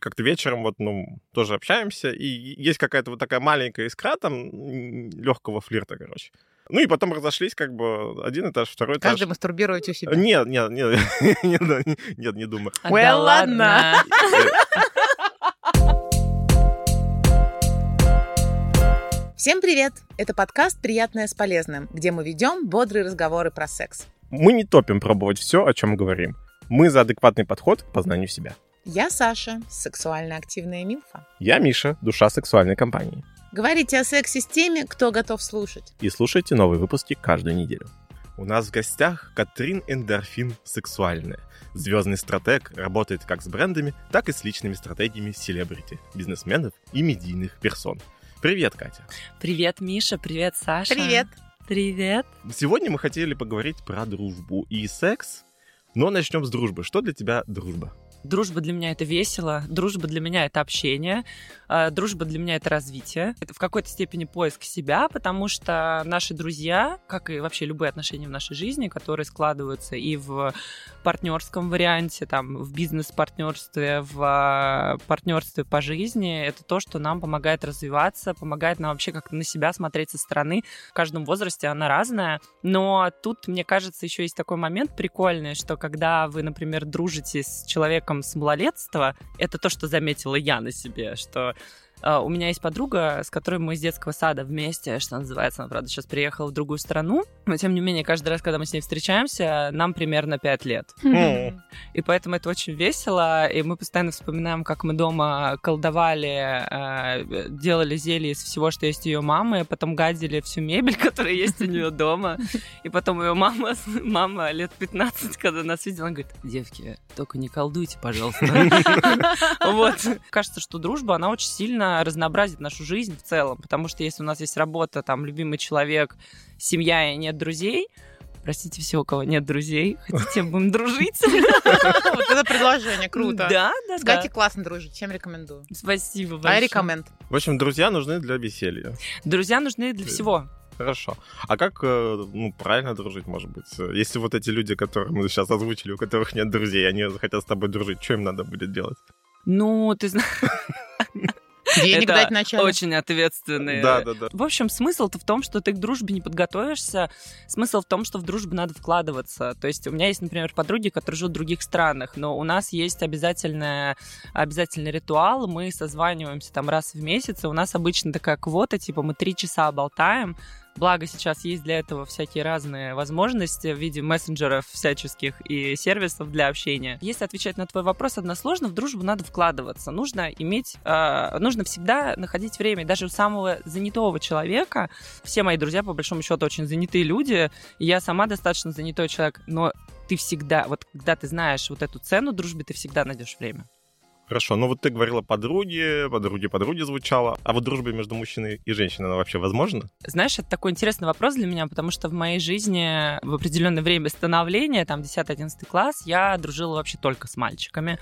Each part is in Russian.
как-то вечером вот, ну, тоже общаемся, и есть какая-то вот такая маленькая искра там легкого флирта, короче. Ну и потом разошлись, как бы один этаж, второй этаж. Каждый мастурбирует у себя. Нет, нет, нет, нет, нет, не думаю. Well, да ладно. Всем привет! Это подкаст «Приятное с полезным», где мы ведем бодрые разговоры про секс. Мы не топим пробовать все, о чем говорим. Мы за адекватный подход к познанию себя. Я Саша, сексуально активная милфа. Я Миша, душа сексуальной компании. Говорите о сексе с теми, кто готов слушать. И слушайте новые выпуски каждую неделю. У нас в гостях Катрин Эндорфин сексуальная. Звездный стратег работает как с брендами, так и с личными стратегиями селебрити, бизнесменов и медийных персон – Привет, Катя. Привет, Миша. Привет, Саша. Привет. Привет. Сегодня мы хотели поговорить про дружбу и секс, но начнем с дружбы. Что для тебя дружба? Дружба для меня это весело, дружба для меня это общение, дружба для меня это развитие. Это в какой-то степени поиск себя, потому что наши друзья, как и вообще любые отношения в нашей жизни, которые складываются и в партнерском варианте, там, в бизнес-партнерстве, в а, партнерстве по жизни, это то, что нам помогает развиваться, помогает нам вообще как-то на себя смотреть со стороны. В каждом возрасте она разная, но тут, мне кажется, еще есть такой момент прикольный, что когда вы, например, дружите с человеком с малолетства, это то, что заметила я на себе, что а, у меня есть подруга, с которой мы из детского сада вместе, что называется. Она, правда, сейчас приехала в другую страну. Но, тем не менее, каждый раз, когда мы с ней встречаемся, нам примерно 5 лет. И поэтому это очень весело. И мы постоянно вспоминаем, как мы дома колдовали, а, делали зелье из всего, что есть у ее мамы, потом гадили всю мебель, которая есть у нее дома. И потом ее мама, мама лет 15, когда нас видела, она говорит, девки, только не колдуйте, пожалуйста. Вот. Кажется, что дружба, она очень сильно разнообразит нашу жизнь в целом, потому что если у нас есть работа, там, любимый человек, семья и нет друзей, Простите все, у кого нет друзей. Хотите, будем дружить? Вот это предложение, круто. Да, да, С Катей классно дружить, всем рекомендую. Спасибо большое. I recommend. В общем, друзья нужны для веселья. Друзья нужны для всего. Хорошо. А как, э, ну, правильно дружить, может быть? Если вот эти люди, которые мы сейчас озвучили, у которых нет друзей, они хотят с тобой дружить, что им надо будет делать? Ну, ты знаешь... Денег это дать начальник. очень ответственные. Да, да, да. В общем, смысл-то в том, что ты к дружбе не подготовишься. Смысл в том, что в дружбу надо вкладываться. То есть у меня есть, например, подруги, которые живут в других странах, но у нас есть обязательная, обязательный ритуал. Мы созваниваемся там раз в месяц, и у нас обычно такая квота, типа мы три часа болтаем, Благо сейчас есть для этого всякие разные возможности в виде мессенджеров всяческих и сервисов для общения. Если отвечать на твой вопрос односложно, в дружбу надо вкладываться. Нужно иметь, э, нужно всегда находить время. Даже у самого занятого человека, все мои друзья, по большому счету, очень занятые люди, я сама достаточно занятой человек, но ты всегда, вот когда ты знаешь вот эту цену дружбы, ты всегда найдешь время. Хорошо, ну вот ты говорила подруги, подруги, подруги звучало. А вот дружба между мужчиной и женщиной, она вообще возможна? Знаешь, это такой интересный вопрос для меня, потому что в моей жизни в определенное время становления, там 10-11 класс, я дружила вообще только с мальчиками.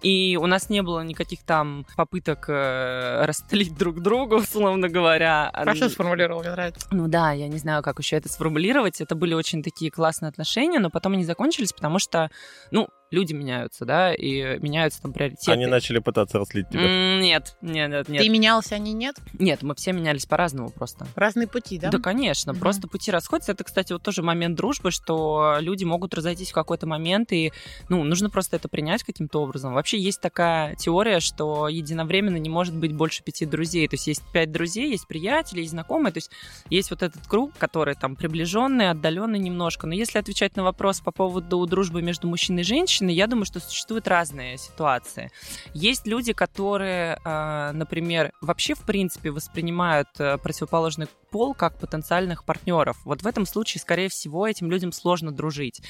И у нас не было никаких там попыток э, растлить друг друга, условно говоря. Хорошо сформулировал, мне нравится. Ну да, я не знаю, как еще это сформулировать. Это были очень такие классные отношения, но потом они закончились, потому что, ну, люди меняются, да, и меняются там приоритеты. Они начали пытаться растлить тебя? Нет, нет, нет, нет. Ты менялся, они нет? Нет, мы все менялись по-разному просто. Разные пути, да? Да, конечно. Угу. Просто пути расходятся. Это, кстати, вот тоже момент дружбы, что люди могут разойтись в какой-то момент, и, ну, нужно просто это принять каким-то образом. Вообще есть такая теория, что единовременно не может быть больше пяти друзей. То есть есть пять друзей, есть приятели, есть знакомые. То есть есть вот этот круг, который там приближенный, отдаленный немножко. Но если отвечать на вопрос по поводу дружбы между мужчиной и женщиной, женщины, я думаю, что существуют разные ситуации. Есть люди, которые, а, например, вообще в принципе воспринимают э, противоположный пол как потенциальных партнеров. Вот в этом случае, скорее всего, этим людям сложно дружить.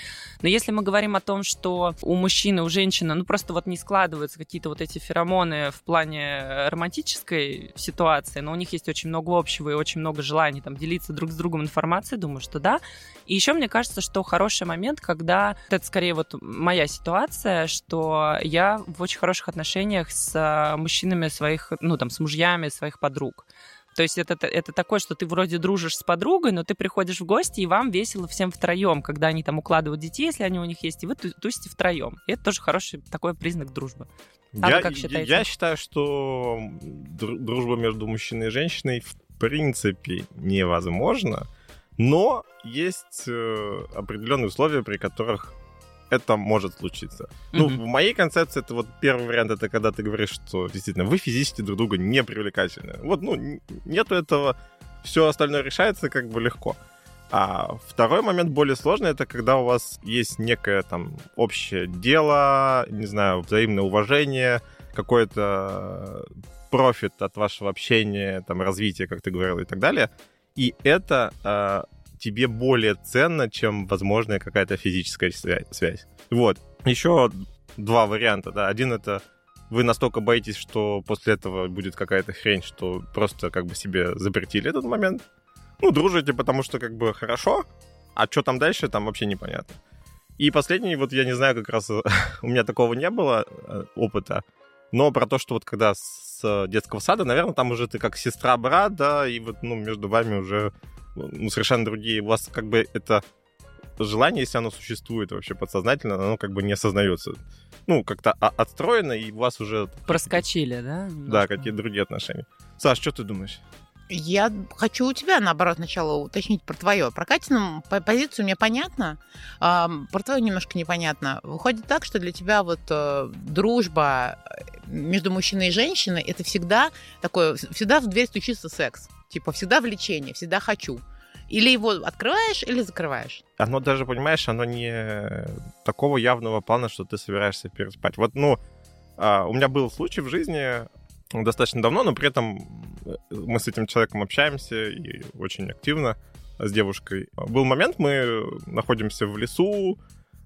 Но если мы говорим о том, что у мужчины, у женщины, ну просто вот не складываются какие-то вот эти феромоны в плане романтической ситуации, но у них есть очень много общего и очень много желаний там делиться друг с другом информацией, думаю, что да. И еще мне кажется, что хороший момент, когда это скорее вот моя ситуация, что я в очень хороших отношениях с а, мужчинами своих, ну там, с мужьями своих подруг. То есть это, это такое, что ты вроде дружишь с подругой, но ты приходишь в гости, и вам весело всем втроем, когда они там укладывают детей, если они у них есть, и вы тусите втроем. И это тоже хороший такой признак дружбы. А я, как считаете? Я считаю, что дру- дружба между мужчиной и женщиной в принципе невозможна, но есть э, определенные условия, при которых это может случиться. Ну, Мгм. в моей концепции это вот первый вариант, это когда ты говоришь, что действительно вы физически друг друга не привлекательны. Вот, ну, нету этого, все остальное решается как бы легко. А второй момент более сложный, это когда у вас есть некое там общее дело, не знаю, взаимное уважение, какой-то профит от вашего общения, там, развития, как ты говорил, и так далее. И это э, тебе более ценно, чем возможная какая-то физическая свя- связь. Вот. Еще два варианта, да. Один это вы настолько боитесь, что после этого будет какая-то хрень, что просто как бы себе запретили этот момент. Ну, дружите, потому что как бы хорошо, а что там дальше, там вообще непонятно. И последний, вот я не знаю, как раз у меня такого не было э, опыта, но про то, что вот когда с детского сада, наверное, там уже ты как сестра-брат, да, и вот, ну, между вами уже ну, совершенно другие. У вас как бы это желание, если оно существует вообще подсознательно, оно как бы не осознается. Ну, как-то о- отстроено, и у вас уже, Проскочили, да? да, немножко? какие-то другие отношения. Саш, что ты думаешь? Я хочу у тебя, наоборот, сначала уточнить про твое. Про Катину по- позицию мне понятно, а, про твою немножко непонятно. Выходит так, что для тебя вот э, дружба э, между мужчиной и женщиной это всегда такое, всегда в дверь стучится секс. Типа всегда влечение, всегда хочу. Или его открываешь, или закрываешь. Оно даже, понимаешь, оно не такого явного плана, что ты собираешься переспать. Вот, ну, а, у меня был случай в жизни достаточно давно, но при этом э, мы с этим человеком общаемся и очень активно с девушкой. Был момент, мы находимся в лесу,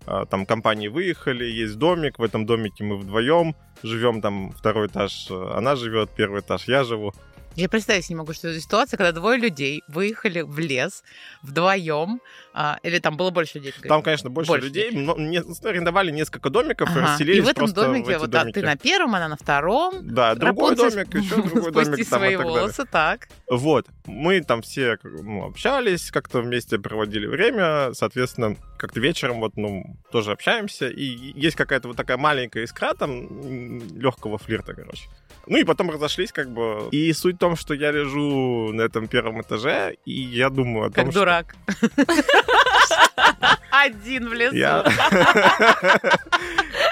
а, там компании выехали, есть домик, в этом домике мы вдвоем живем, там второй этаж э, она живет, первый этаж я живу. Я представить не могу, что это ситуация, когда двое людей выехали в лес вдвоем, а, или там было больше людей. Там, конечно, больше, Больше людей, но не, арендовали несколько домиков и Ага. расселились И в этом в домике, эти вот домики. ты на первом, она на втором. Да, другой Рапунцель, домик, еще другой домик там свои и так далее. волосы, так. Вот, мы там все ну, общались, как-то вместе проводили время, соответственно, как-то вечером вот, ну, тоже общаемся, и есть какая-то вот такая маленькая искра там легкого флирта, короче. Ну и потом разошлись, как бы. И суть в том, что я лежу на этом первом этаже, и я думаю о том, Как что... дурак. Один в лесу.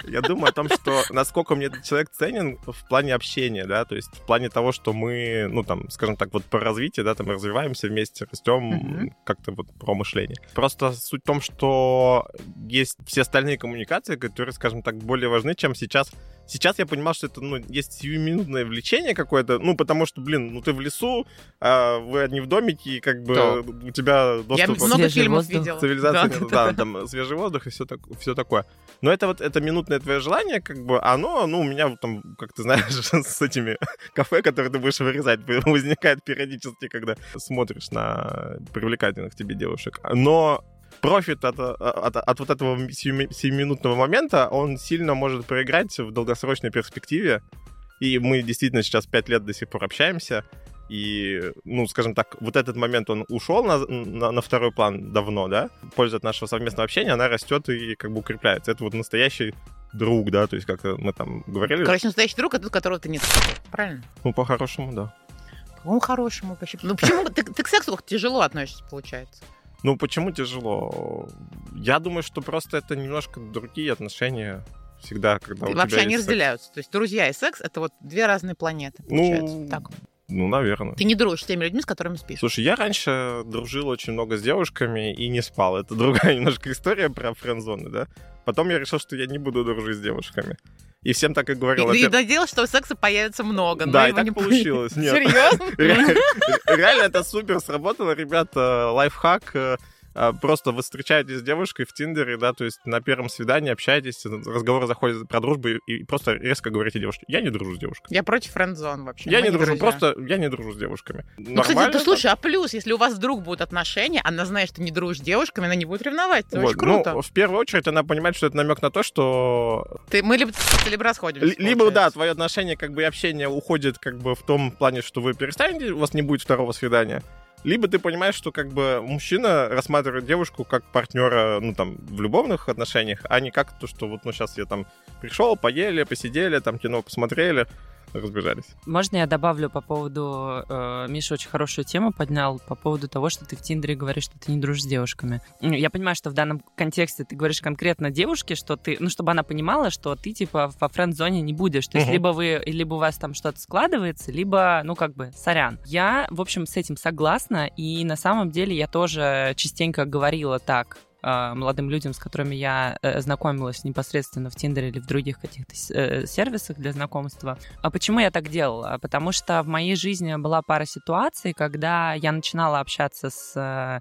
Я думаю о том, что насколько мне этот человек ценен в плане общения, да, то есть в плане того, что мы, ну, там, скажем так, вот по развитию, да, там развиваемся вместе, растем Мгм. как-то вот про мышление. Просто суть в том, что есть все остальные коммуникации, которые, скажем так, более важны, чем сейчас. Сейчас я понимал, что это, ну, есть сиюминутное влечение какое-то, ну, потому что, блин, ну, ты в лесу, а вы одни в домике, и как бы Да. у тебя доступ... Я много фильмов видела. Цивилизация, Да, да, да, да. там свежий воздух и все, так, все такое. Но это вот это минутное твое желание, как бы, оно, ну, у меня там, как ты знаешь, с этими кафе, которые ты будешь вырезать, возникает периодически, когда смотришь на привлекательных тебе девушек. Но профит от, от, от вот этого семи- семиминутного момента, он сильно может проиграть в долгосрочной перспективе. И мы действительно сейчас пять лет до сих пор общаемся. И, ну, скажем так, вот этот момент, он ушел на, на, на второй план давно, да? Польза от нашего совместного общения, она растет и как бы укрепляется. Это вот настоящий друг, да, то есть как мы там говорили. Короче, настоящий друг, это тот, которого ты не Правильно? Ну, по-хорошему, да. По-моему, хорошему вообще. Ну почему? Ты, ты к сексу тяжело относишься, получается. Ну, почему тяжело? Я думаю, что просто это немножко другие отношения всегда, когда у Вообще тебя они есть секс. разделяются. То есть друзья и секс это вот две разные планеты, получается. Ну, Так. Ну, наверное. Ты не дружишь с теми людьми, с которыми спишь. Слушай, я раньше дружил очень много с девушками и не спал. Это другая немножко история про френдзоны, да? Потом я решил, что я не буду дружить с девушками. И всем так и говорил. И, и надеялась, что секса появится много. но Да, и так не получилось. Нет. Серьезно? Ре- Реально это супер сработало, ребята. Лайфхак. Э, Просто вы встречаетесь с девушкой в Тиндере, да, то есть на первом свидании общаетесь, разговоры заходят про дружбу и просто резко говорите девушке, я не дружу с девушкой. Я против френдзон вообще. Я мы не дружу, друзья. просто я не дружу с девушками. Ну, кстати, ты слушай, а плюс, если у вас вдруг будут отношения, она знает, что не дружишь с девушками, она не будет ревновать. Это Вот, очень круто. Ну, в первую очередь она понимает, что это намек на то, что Ты, мы либо, либо расходимся. Л- Либо, да, твое отношение, как бы, и общение уходит, как бы, в том плане, что вы перестанете, у вас не будет второго свидания. Либо ты понимаешь, что как бы мужчина рассматривает девушку как партнера, ну там, в любовных отношениях, а не как то, что вот, ну сейчас я там пришел, поели, посидели, там кино посмотрели, разбежались. Можно я добавлю по поводу... Э, Миша очень хорошую тему поднял по поводу того, что ты в Тиндере говоришь, что ты не дружишь с девушками. Я понимаю, что в данном контексте ты говоришь конкретно девушке, что ты... Ну, чтобы она понимала, что ты, типа, во френд-зоне не будешь. То есть Мгм. либо вы... Либо у вас там что-то складывается, либо, ну, как бы, сорян. Я, в общем, с этим согласна, и на самом деле я тоже частенько говорила так э, молодым людям, с которыми я э, знакомилась непосредственно в Тиндере или в других каких-то э, сервисах для знакомства. А почему я так делала? Потому что в моей жизни была пара ситуаций, когда я начинала общаться с э,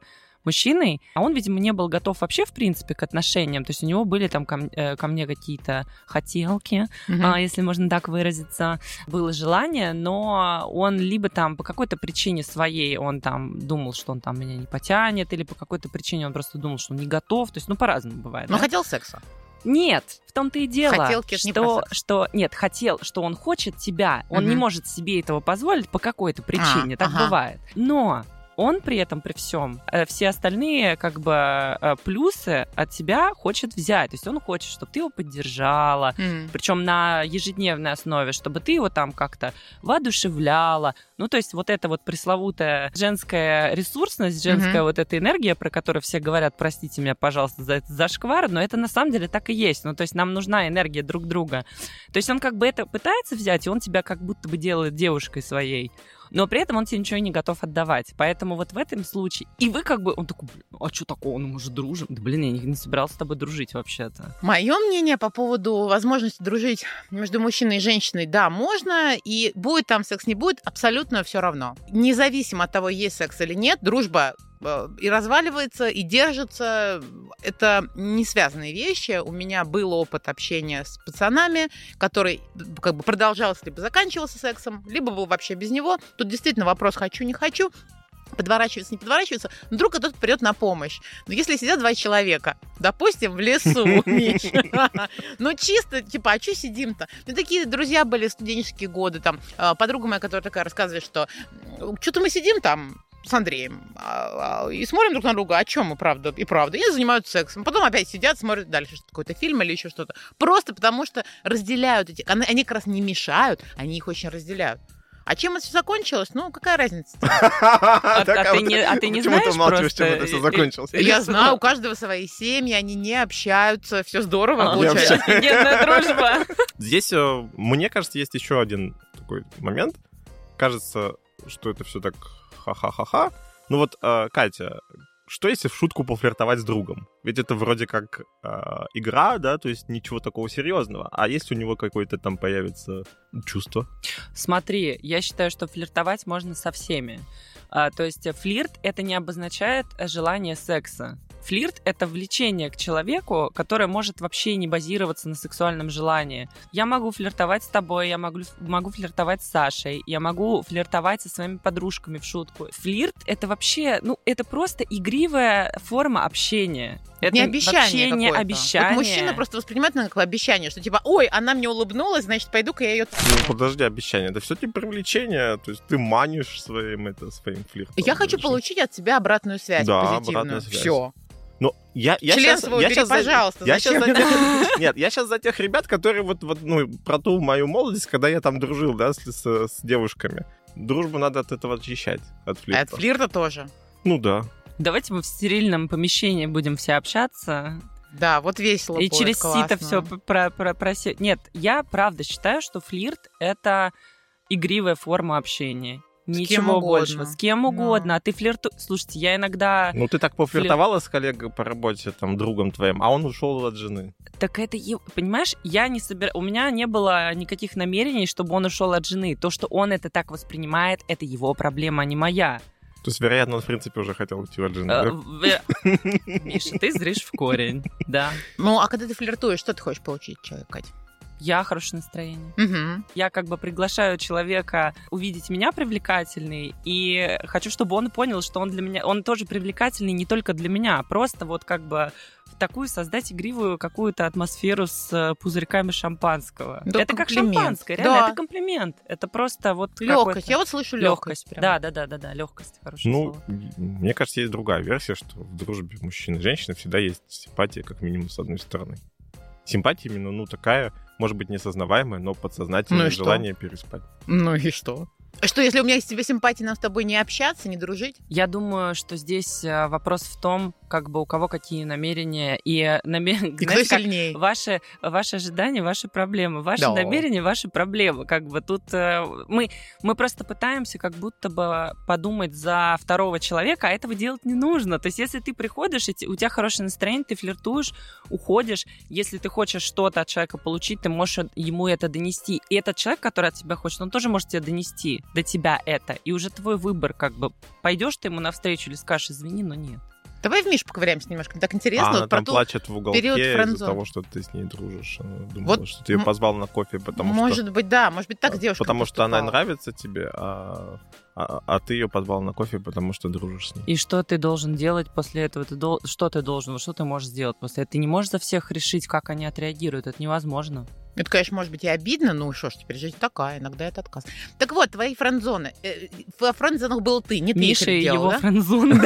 мужчиной, а он, видимо, не был готов вообще, в принципе, к отношениям. То есть у него были там ко, э, ко мне какие-то хотелки, Мгм. а, если можно так выразиться, было желание, но он либо там по какой-то причине своей, он там думал, что он там меня не потянет, или по какой-то причине он просто думал, что он не готов. То есть, ну, по-разному бывает. Но да? хотел секса. Нет, в том-то и дело, Хотелки это не про что, секс. что нет, хотел, что он хочет тебя, он не Мгм. может себе этого позволить по какой-то причине, так ага. бывает. Но он при этом, при всем, э, все остальные как бы э, плюсы от тебя хочет взять. То есть он хочет, чтобы ты его поддержала, М. причем на ежедневной основе, чтобы ты его там как-то воодушевляла. Ну, то есть вот эта вот пресловутая женская ресурсность, женская Мгм. вот эта энергия, про которую все говорят, простите меня, пожалуйста, за этот зашквар, но это на самом деле так и есть. Ну, то есть нам нужна энергия друг друга. То есть он как бы это пытается взять, и он тебя как будто бы делает девушкой своей. Но при этом он тебе ничего не готов отдавать. Поэтому вот в этом случае... И вы как бы... Он такой, «Блин, а что такого? Ну, мы же дружим. Да, блин, я не, не собирался с тобой дружить вообще-то. Мое мнение по поводу возможности дружить между мужчиной и женщиной, да, можно, и будет там секс, не будет, абсолютно все равно. Независимо от того, есть секс или нет, дружба и разваливается, и держится. Это не связанные вещи. У меня был опыт общения с пацанами, который как бы продолжался, либо заканчивался сексом, либо был вообще без него. Тут действительно вопрос «хочу, не хочу», подворачивается, не подворачивается, вдруг кто-то придет на помощь. Но если сидят два человека, допустим, в лесу, ну чисто, типа, а что сидим-то? Ну такие друзья были студенческие годы, там, э, подруга моя, которая такая рассказывает, что что-то мы сидим там, с Андреем а, а, и смотрим друг на друга, о чем мы, правда, и правда. И занимаются сексом. Потом опять сидят, смотрят дальше что- какой-то фильм или еще что-то. Просто потому что разделяют эти... Они, они как раз не мешают, они их очень разделяют. А чем это все закончилось? Ну, какая разница? а ты не- а ты не Почему ты знаешь умалчиваешь, просто? чем это все закончилось? Я знаю, у каждого свои семьи, они не общаются, все здорово А, получается. Офигенная дружба. Здесь, э, мне кажется, есть еще один такой момент. Кажется, что это все так ха-ха-ха-ха. Ну вот, э, Катя, что если в шутку пофлиртовать с другом? Ведь это вроде как э, игра, да, то есть ничего такого серьезного. А если у него какое-то там появится чувство? Смотри, я считаю, что флиртовать можно со всеми. А, то есть флирт это не обозначает желание секса. Флирт — это влечение к человеку, которое может вообще не базироваться на сексуальном желании. Я могу флиртовать с тобой, я могу, могу флиртовать с Сашей, я могу флиртовать со своими подружками в шутку. Флирт — это вообще, ну, это просто игривая форма общения. Это не обещание вообще не какое-то. обещание. Вот мужчина просто воспринимает это как обещание, что типа, ой, она мне улыбнулась, значит, пойду-ка я ее... Ну, подожди, обещание. Это все-таки привлечение, то есть ты манишь своим, это, своим флиртом. Я хочу получить от тебя обратную связь Да, позитивную. обратную связь. Все. Ну, я, я Член щас- свой я убери, за- пожалуйста. Я сейчас за тех... Нет, я сейчас за тех ребят, которые вот, вот ну, про ту мою молодость, когда я там дружил, да, с, с- с девушками. Дружбу надо от этого очищать, от флирта. От флирта тоже. Ну да. Давайте мы в стерильном помещении будем все общаться, Да, вот весело И будет, через классно. сито все про, про, просе- Нет, я правда считаю, что флирт это игривая форма общения. С кем Ничего угодно. больше. С кем Да. угодно. А ты флирту... Слушайте, я иногда... Ну ты так пофлиртовала с коллегой по работе, там, другом твоим, а он ушел от жены. Так это... Понимаешь, я не собир... У меня не было никаких намерений, чтобы он ушел от жены. То, что он это так воспринимает, это его проблема, а не моя. То есть, вероятно, он, в принципе, уже хотел уйти от жены, Э, да? в- Миша, ты зришь в корень. Да. Ну, а когда ты флиртуешь, что ты хочешь получить от человека, Катя? Я хорошее настроение. Мгм. я как бы приглашаю человека увидеть меня привлекательной, и хочу, чтобы он понял, что он для меня, он тоже привлекательный не только для меня, а просто вот как бы такую создать игривую какую-то атмосферу с э, пузырьками шампанского. Да, это как комплимент. шампанское, реально, Да. это комплимент. Это просто вот Легкость. Я вот слышу легкость. легкость. Да, да, да, да, да, легкость, хорошее Ну, слово. мне кажется, есть другая версия, что в дружбе мужчины и женщины всегда есть симпатия, как минимум, с одной стороны. Симпатия именно, ну, такая, может быть, несознаваемая, но подсознательное Ну и что? желание переспать. Ну и что? Что, если у меня есть тебе симпатия, нам с тобой не общаться, не дружить? Я думаю, что здесь э, вопрос в том, как бы у кого какие намерения и э, намерения. И кто сильнее? Ваши, ваши ожидания, ваши проблемы. Ваши Да. намерения, ваши проблемы. Как бы тут э, мы, мы просто пытаемся как будто бы подумать за второго человека, а этого делать не нужно. То есть если ты приходишь, и у тебя хорошее настроение, ты флиртуешь, уходишь, если ты хочешь что-то от человека получить, ты можешь ему это донести. И этот человек, который от тебя хочет, он тоже может тебе донести до тебя это. И уже твой выбор, как бы, пойдешь ты ему навстречу или скажешь, извини, но нет. Давай в Миш поковыряемся немножко. Так а интересно. она вот про там ту- плачет в уголке из-за того, что ты с ней дружишь. Она думала, Вот что ты ее м- позвал на кофе, потому что... Может быть, да. Может быть, так девушка Потому что она поступала. нравится тебе, а, а, а ты ее позвал на кофе, потому что дружишь с ней. И что ты должен делать после этого? Ты дол- Что ты должен? Что ты можешь сделать после этого? Ты не можешь за всех решить, как они отреагируют. Это невозможно. Это, конечно, может быть и обидно, ну что ж, теперь жизнь такая, иногда это отказ. Так вот, твои френдзоны. Э, В френдзонах был ты, не ты их Миша и делал, его да? френдзон.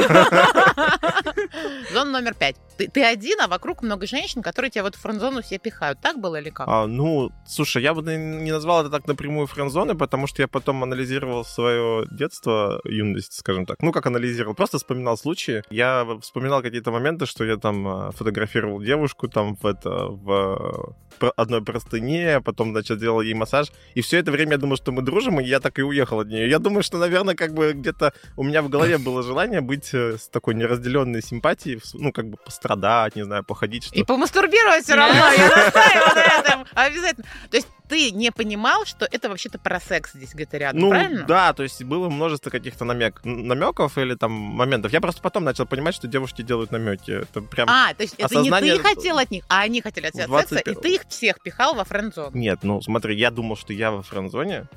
Зона номер пять. Ты, ты один, а вокруг много женщин, которые тебя в эту френдзону все пихают. Так было или как? А, ну, слушай, я бы не назвал это так напрямую френдзоны, потому что я потом анализировал свое детство, юность, скажем так. Ну, как анализировал, просто вспоминал случаи. Я вспоминал какие-то моменты, что я там а, фотографировал девушку там в это, в про- одной простыне, потом, значит, делал ей массаж. И все это время я думал, что мы дружим, и я так и уехал от нее. Я думаю, что, наверное, как бы где-то у меня в голове было желание быть э, с такой неразделенной симпатией, ну, как бы пострадать, не знаю, походить, что И помастурбировать все равно, я настаиваю на этом. Обязательно. То есть ты не понимал, что это вообще-то про секс здесь где-то рядом, Ну, правильно? да, то есть было множество каких-то намек, намеков или там моментов. Я просто потом начал понимать, что девушки делают намеки. Это прям... А, то есть это не ты хотел от них, а они хотели от тебя секса, и 21. ты их всех пихал во френдзон. Нет, ну смотри, я думал, что я во френдзоне,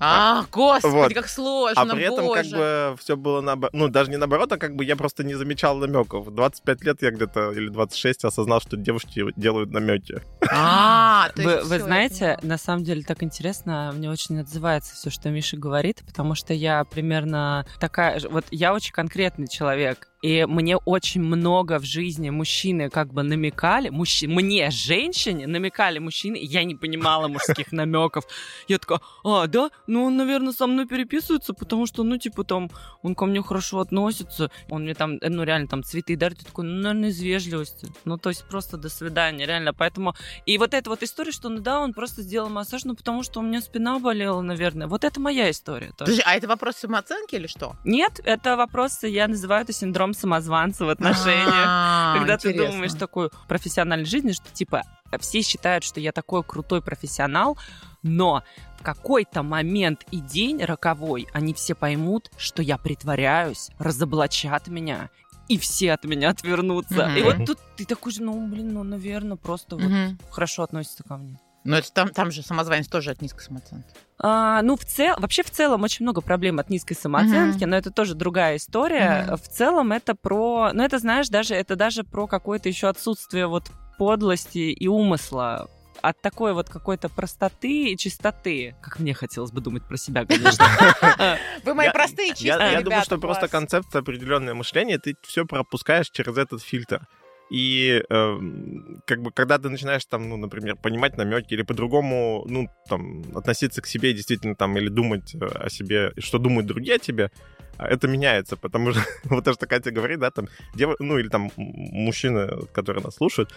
А, господи, Вот. как сложно, а при этом как бы все было наоборот. Ну, даже не наоборот, а как бы я просто не замечал намеков. В 25 лет я где-то, или 26, осознал, что девушки делают намеки. А, то Вы, есть вы знаете, на самом деле так интересно, мне очень отзывается все, что Миша говорит, потому что я примерно такая же. Вот я очень конкретный человек, и мне очень много в жизни мужчины как бы намекали, мужчи- мне, женщине, намекали мужчины, и я не понимала мужских намеков. Я такая, а, да? Ну, он, наверное, со мной переписывается, потому что, ну, типа, там, он ко мне хорошо относится, он мне там, ну, реально, там, цветы дарит, я такой, ну, наверное, из вежливости. Ну, то есть просто до свидания, реально. Поэтому и вот эта вот история, что, ну да, он просто сделал массаж, ну потому что у меня спина болела, наверное. Вот это моя история. тоже. Подожди, а это вопрос самооценки или что? Нет, это вопрос, я называю это синдром самозванца в отношениях. А, Когда ты думаешь такой профессиональной жизни, что типа все считают, что я такой крутой профессионал, но в какой-то момент и день роковой они все поймут, что я притворяюсь, разоблачат меня, и все от меня отвернутся. Мгм. И вот тут ты такой же, ну, блин, ну, наверное, просто вот Мгм. хорошо относится ко мне. Но это там, там же самозванец тоже от низкой самооценки. А, ну, в целом, вообще в целом очень много проблем от низкой самооценки, но это тоже другая история. Мгм. В целом это про, ну, это, знаешь, даже это даже про какое-то еще отсутствие вот подлости и умысла от такой вот какой-то простоты и чистоты. Как мне хотелось бы думать про себя, конечно. Вы мои простые, чистые Я, я ребята, думаю, что просто концепция определенное мышление, ты все пропускаешь через этот фильтр. И эм, как бы когда ты начинаешь там, ну, например, понимать намеки или по-другому, ну, там, относиться к себе действительно там или думать э, о себе, что думают другие о тебе, а, это меняется, потому что вот то, что Катя говорит, да, там, дев... ну, или там мужчины, которые нас слушают,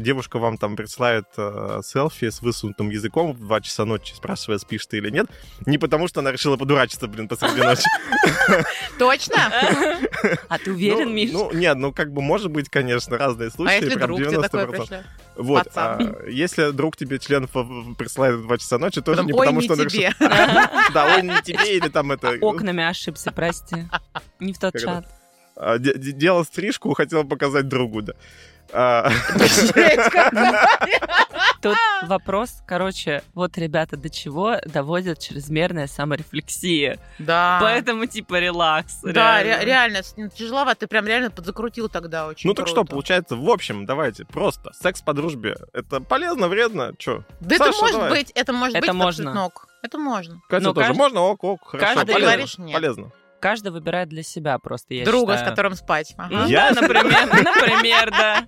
девушка вам там присылает э, селфи с высунутым языком в 2 часа ночи, спрашивая, спишь ты или нет, не потому что она решила подурачиться, блин, посреди ночи. Точно? А ты уверен, Ну, Миш? Ну, нет, ну, как бы, может быть, конечно, разные случаи. А если прям друг тебе такое 90%. пришлет? Вот, а, если друг тебе член присылает в 2 часа ночи, тоже не Ой, потому, не что решил... тебе. Да, ой, не тебе, или там это... Окнами ошибся, прости. Не в тот чат. а, де- де- делал стрижку, хотел показать другу, да. А. Тут вопрос, короче, вот, ребята, до чего доводит чрезмерная саморефлексия. Да. Поэтому, типа, релакс. Да, реально. ну, тяжеловато, ты прям реально подзакрутил тогда очень Ну так что, получается, в общем, давайте, просто секс по дружбе. Это полезно, вредно? Чё? Да это может быть, это может Это быть можно. под ног. Это можно. Катя Ну, тоже. Можно? Ок, ок, хорошо. Каждый полезно. говоришь нет. Полезно. Каждый выбирает для себя просто, я Друга, считаю. с которым спать. Ага. Ну Я- да, например, например, да.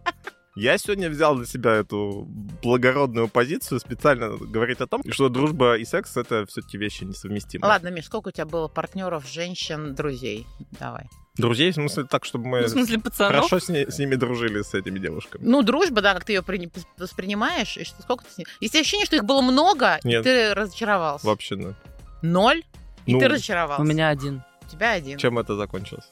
Я сегодня взял для себя эту благородную позицию, специально говорить о том, что дружба и секс — это все-таки вещи несовместимые. Ладно, Миш, сколько у тебя было партнеров, женщин, друзей? Давай. Друзей, в смысле так, чтобы мы Ну, в смысле, пацанов. хорошо с, ней- с ними дружили, с этими девушками. Ну, дружба, да, как ты ее воспринимаешь, и что, сколько ты с ней... Есть ощущение, что их было много, и Нет. ты разочаровался. Вообще, да. Ноль, и Ну, ты разочаровался. У меня один. У тебя один. Чем это закончилось?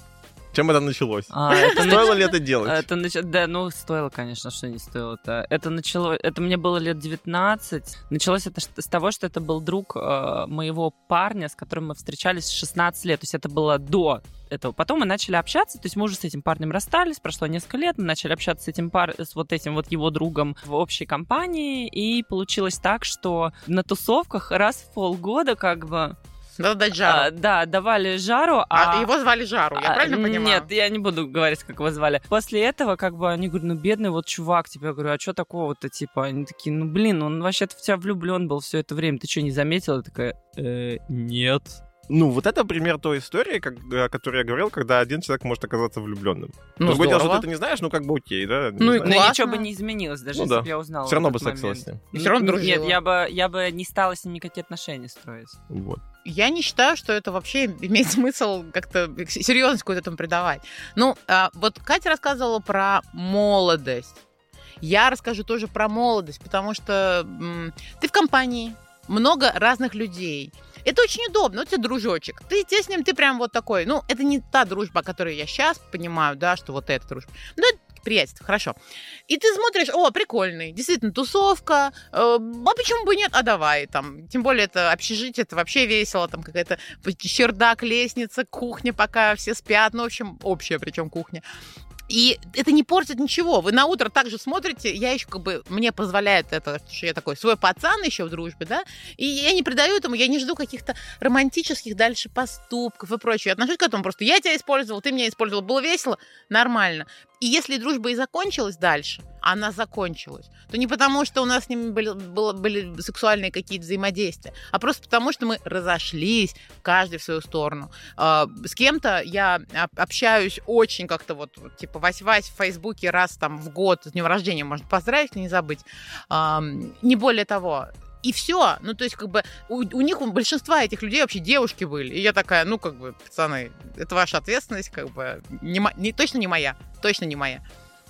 Чем это началось? А, это Стоило ли это делать? Это нач... Да, ну, стоило, конечно, что не стоило-то. Это начало... Это мне было лет 19. Началось это с того, что это был друг э, моего парня, с которым мы встречались 16 лет. То есть это было до этого. Потом мы начали общаться, то есть мы уже с этим парнем расстались, прошло несколько лет, мы начали общаться с этим пар... с вот этим вот его другом в общей компании, и получилось так, что на тусовках раз в полгода как бы Надо дать а, жару. да, давали жару, А, а, его звали Жару, я а, правильно понимаю? Нет, я не буду говорить, как его звали. После этого, как бы, они говорят, ну, бедный вот чувак, типа, я говорю, а что такого-то, типа? Они такие, ну, блин, он вообще-то в тебя влюблен был все это время, ты что, не заметила? Я такая, «Э, нет. Ну, вот это пример той истории, как, о которой я говорил, когда один человек может оказаться влюбленным. Ну, Другое дело, что ты это не знаешь, ну как бы окей, да? не Ну и знаю. Но Классно. ничего бы не изменилось, даже Ну если да. бы я узнала. Все равно бы сексилась с ним. Всё равно Нет, дружила. я бы, я бы не стала с ним никакие отношения строить. Вот. Я не считаю, что это вообще имеет смысл как-то серьезность какую-то этому придавать. Ну, а, вот Катя рассказывала про молодость. Я расскажу тоже про молодость, потому что м, ты в компании, много разных людей. Это очень удобно. Вот тебе дружочек. Ты, тебе с ним, ты прям вот такой. Ну, это не та дружба, которую я сейчас понимаю, да, что вот эта дружба. Ну, это приятельство, хорошо. И ты смотришь, о, прикольный, действительно, тусовка, э, а почему бы нет, а давай, там, тем более это общежитие, это вообще весело, там какая-то чердак, лестница, кухня, пока все спят, ну, в общем, общая причем кухня. И это не портит ничего. Вы на утро также смотрите, я еще как бы, мне позволяет это, что я такой свой пацан еще в дружбе, да, и я не придаю этому, я не жду каких-то романтических дальше поступков и прочее. Я отношусь к этому просто. Я тебя использовал, ты меня использовал, было весело, нормально. И если дружба и закончилась дальше, она закончилась, то не потому, что у нас с ними были, было, были сексуальные какие-то взаимодействия, а просто потому, что мы разошлись, каждый в свою сторону. А, С кем-то я об- общаюсь очень как-то вот, типа Вась-Вась в Фейсбуке раз там в год с днем рождения можно поздравить, не забыть. Не более того. И все. Ну, то есть, как бы, у, у них, у большинства этих людей вообще девушки были. И я такая, ну, как бы, пацаны, это ваша ответственность, как бы, не, не- точно не моя. Точно не моя.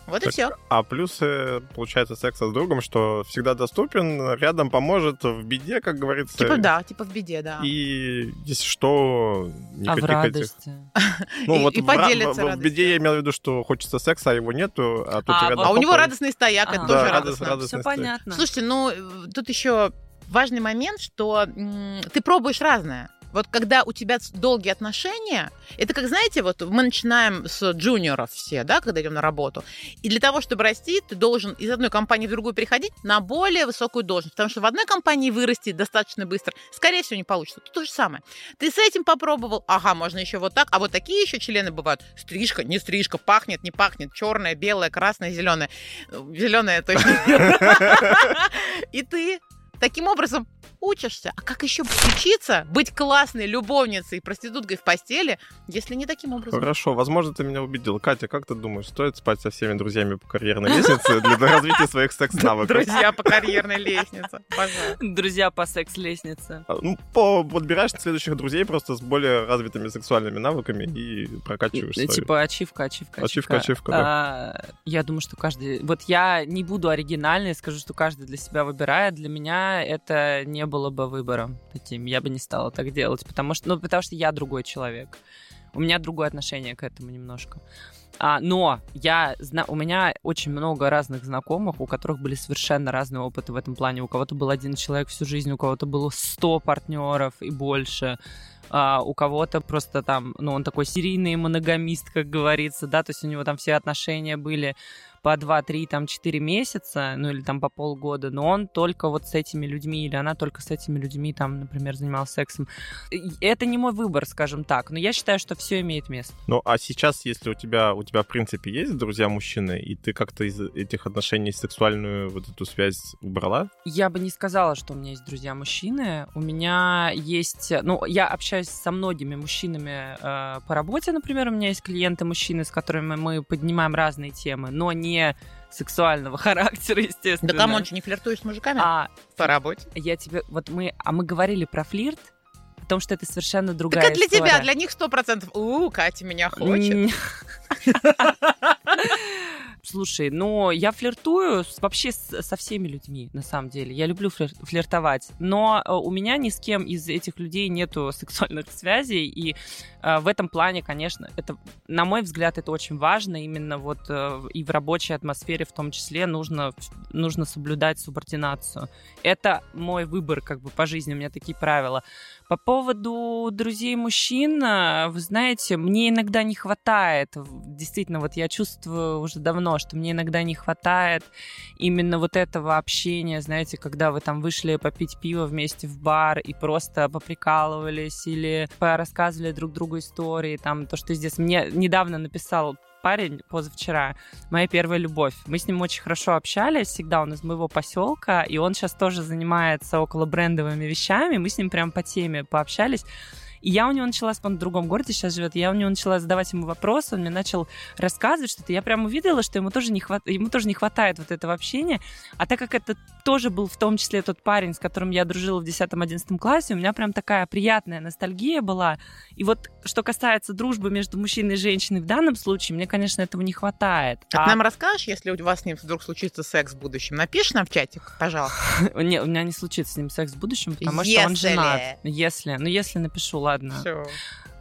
Вот и Так, все. А плюсы, получается, секса с другом, что всегда доступен, рядом поможет в беде, как говорится. Типа, да, типа в беде, да. И если что, А в никаких этих... радости? Ну, И- вот и в, поделиться в- в беде я имел в виду, что хочется секса, а его нету, а тут А, рядом. А у него радостный стояк, это А. тоже Да, радостно. радостный Все стояк. понятно. Слушайте, ну, э, тут еще важный момент, что м, ты пробуешь разное. Вот когда у тебя долгие отношения, это как, знаете, вот мы начинаем с джуниоров все, да, когда идем на работу. И для того, чтобы расти, ты должен из одной компании в другую переходить на более высокую должность. Потому что в одной компании вырасти достаточно быстро, скорее всего, не получится. Тут то же самое. Ты с этим попробовал, ага, можно еще вот так, а вот такие еще члены бывают. Стрижка, не стрижка, пахнет, не пахнет, черная, белая, красная, зеленая. Зеленая точно. И ты таким образом учишься. А как еще учиться быть классной любовницей, проституткой в постели, если не таким образом? Хорошо, возможно, ты меня убедил. Катя, как ты думаешь, стоит спать со всеми друзьями по карьерной лестнице для развития своих секс-навыков? Друзья по карьерной лестнице. Пожалуйста. Друзья по секс-лестнице. А, Ну, по- подбираешь следующих друзей просто с более развитыми сексуальными навыками и прокачиваешь И- свою. Типа ачивка, ачивка, Ачивка, ачивка, да. А, Я думаю, что каждый... Вот я не буду оригинальной, скажу, что каждый для себя выбирает. Для меня это не было бы выбором таким. Я бы не стала так делать, потому что, ну, потому что я другой человек. У меня другое отношение к этому немножко. А, но я зна... у меня очень много разных знакомых, у которых были совершенно разные опыты в этом плане. У кого-то был один человек всю жизнь, у кого-то было 100 партнеров и больше. а у кого-то просто там, ну, он такой серийный моногамист, как говорится, да, то есть у него там все отношения были по 2-3, там, 4 месяца, ну или там по полгода, но он только вот с этими людьми, или она только с этими людьми, там, например, занималась сексом. Это не мой выбор, скажем так, но я считаю, что все имеет место. Ну, а сейчас, если у тебя, у тебя, в принципе, есть друзья-мужчины, и ты как-то из этих отношений сексуальную вот эту связь убрала? Я бы не сказала, что у меня есть друзья-мужчины. У меня есть... Ну, я общаюсь со многими мужчинами э, по работе, например, у меня есть клиенты-мужчины, с которыми мы поднимаем разные темы, но не не сексуального характера, естественно. Да кому не флиртуешь с мужиками? А, по работе. Я тебе... Вот мы... А мы говорили про флирт, потому что это совершенно другая Так это для история. тебя, для них сто процентов. У, Катя меня хочет. Слушай, ну, я флиртую вообще со всеми людьми, на самом деле. Я люблю флир, флиртовать. Но э, у меня ни с кем из этих людей нету сексуальных связей. И в этом плане, конечно, это, на мой взгляд, это очень важно. Именно вот э, и в рабочей атмосфере в том числе нужно, нужно соблюдать субординацию. Это мой выбор как бы по жизни, у меня такие правила. По поводу друзей мужчин, э, вы знаете, мне иногда не хватает. Действительно, вот я чувствую уже давно, что мне иногда не хватает именно вот этого общения, знаете, когда вы там вышли попить пиво вместе в бар и просто поприкалывались или рассказывали друг другу истории, там, то, что здесь мне недавно написал парень позавчера, моя первая любовь. Мы с ним очень хорошо общались, всегда он из моего поселка, и он сейчас тоже занимается около брендовыми вещами. Мы с ним прям по теме пообщались. И я у него начала, он в другом городе сейчас живет, я у него начала задавать ему вопросы, он мне начал рассказывать что-то. Я прям увидела, что ему тоже, не хват... ему тоже не хватает вот этого общения. А так как это тоже был в том числе тот парень, с которым я дружила в 10-11 классе, у меня прям такая приятная ностальгия была. И вот что касается дружбы между мужчиной и женщиной в данном случае, мне, конечно, этого не хватает. А, а... нам расскажешь, если у вас с ним вдруг случится секс в будущем? Напиши нам в чатик, пожалуйста. Не, у меня не случится с ним секс в будущем, потому что он женат. Если. Ну, если напишу, ладно ладно. Все.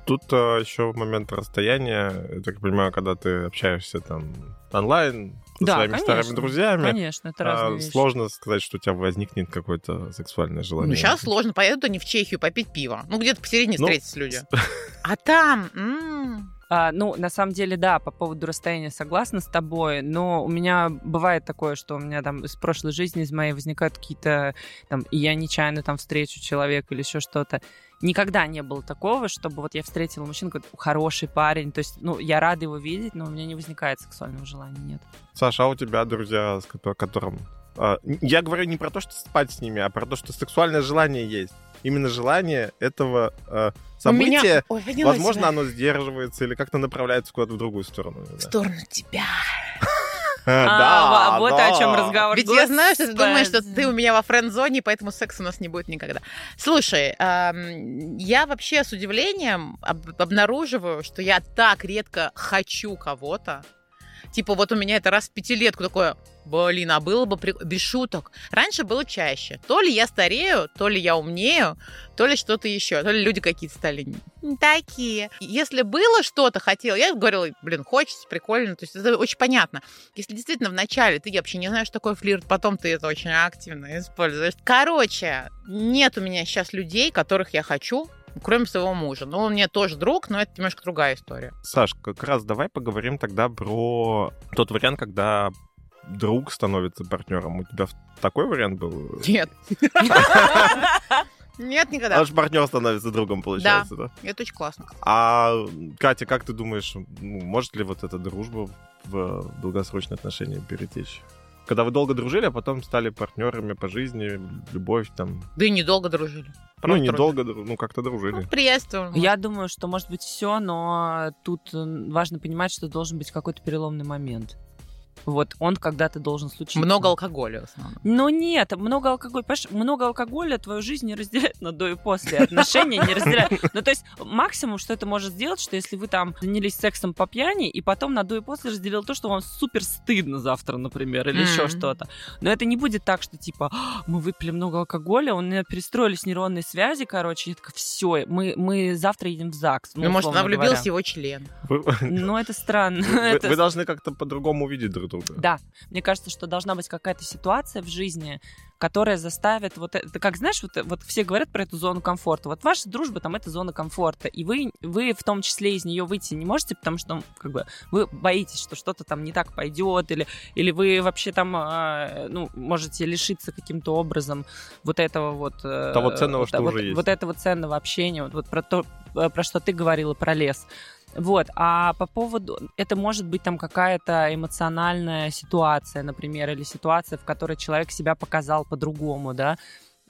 Тут а, еще момент расстояния. Я так понимаю, когда ты общаешься там онлайн со да, своими конечно, старыми друзьями. Конечно, это разные а, вещи. Сложно сказать, что у тебя возникнет какое-то сексуальное желание. Ну, сейчас сложно. Поедут они в Чехию попить пиво. Ну, где-то посередине ну, встретятся люди. А там... А, ну, на самом деле, да, по поводу расстояния согласна с тобой, но у меня бывает такое, что у меня там из прошлой жизни, из моей возникают какие-то там, и я нечаянно там встречу человека или еще что-то. Никогда не было такого, чтобы вот я встретила мужчину, хороший парень, то есть, ну, я рада его видеть, но у меня не возникает сексуального желания, нет. Саша, а у тебя друзья, с которым... А, я говорю не про то, что спать с ними, а про то, что сексуальное желание есть именно желание этого э, события, меня... Ой, возможно, себя. оно сдерживается или как-то направляется куда-то в другую сторону. В сторону тебя. Да, вот о чем разговор. Ведь я знаю, что ты думаешь, что ты у меня во френд-зоне, поэтому секса у нас не будет никогда. Слушай, я вообще с удивлением обнаруживаю, что я так редко хочу кого-то, Типа вот у меня это раз в пятилетку такое, блин, а было бы при... без шуток. Раньше было чаще. То ли я старею, то ли я умнею, то ли что-то еще, то ли люди какие-то стали такие. Если было что-то, хотел, я говорила, блин, хочется, прикольно, то есть это очень понятно. Если действительно в начале ты вообще не знаешь, что такое флирт, потом ты это очень активно используешь. Короче, нет у меня сейчас людей, которых я хочу, кроме своего мужа. Но он мне тоже друг, но это немножко другая история. Саш, как раз давай поговорим тогда про тот вариант, когда друг становится партнером. У тебя такой вариант был? Нет. Нет, никогда. Аж партнер становится другом, получается, да? да? Это очень классно. А, Катя, как ты думаешь, ну, может ли вот эта дружба в долгосрочные отношения перетечь? Когда вы долго дружили, а потом стали партнерами по жизни, любовь там. Да и недолго дружили. Просто ну, недолго, ну, как-то дружили. Ну, приветствуем. Я думаю, что может быть все, но тут важно понимать, что должен быть какой-то переломный момент. Вот он когда-то должен случиться. Много алкоголя в основном. Ну нет, много алкоголя. Понимаешь, много алкоголя твою жизнь не разделяет на до и после. Отношения не разделяет. Ну то есть максимум, что это может сделать, что если вы там занялись сексом по пьяни, и потом на до и после разделил то, что вам супер стыдно завтра, например, или еще что-то. Но это не будет так, что типа «А, мы выпили много алкоголя, у меня перестроились нейронные связи, короче, я такая, все, мы, мы завтра едем в ЗАГС. Ну, может, она влюбилась в его член. Ну, это странно. Вы должны как-то по-другому увидеть друг друг друга. Да, мне кажется, что должна быть какая-то ситуация в жизни, которая заставит вот это, как знаешь, вот, вот все говорят про эту зону комфорта. Вот ваша дружба там это зона комфорта, и вы вы в том числе из нее выйти не можете, потому что ну, как бы вы боитесь, что что-то там не так пойдет, или или вы вообще там э, ну можете лишиться каким-то образом вот этого вот э, того ценного, вот, что вот, уже есть. вот этого ценного общения, вот, вот про то, э, про что ты говорила про лес. Вот, а по поводу, это может быть там какая-то эмоциональная ситуация, например, или ситуация, в которой человек себя показал по-другому, да,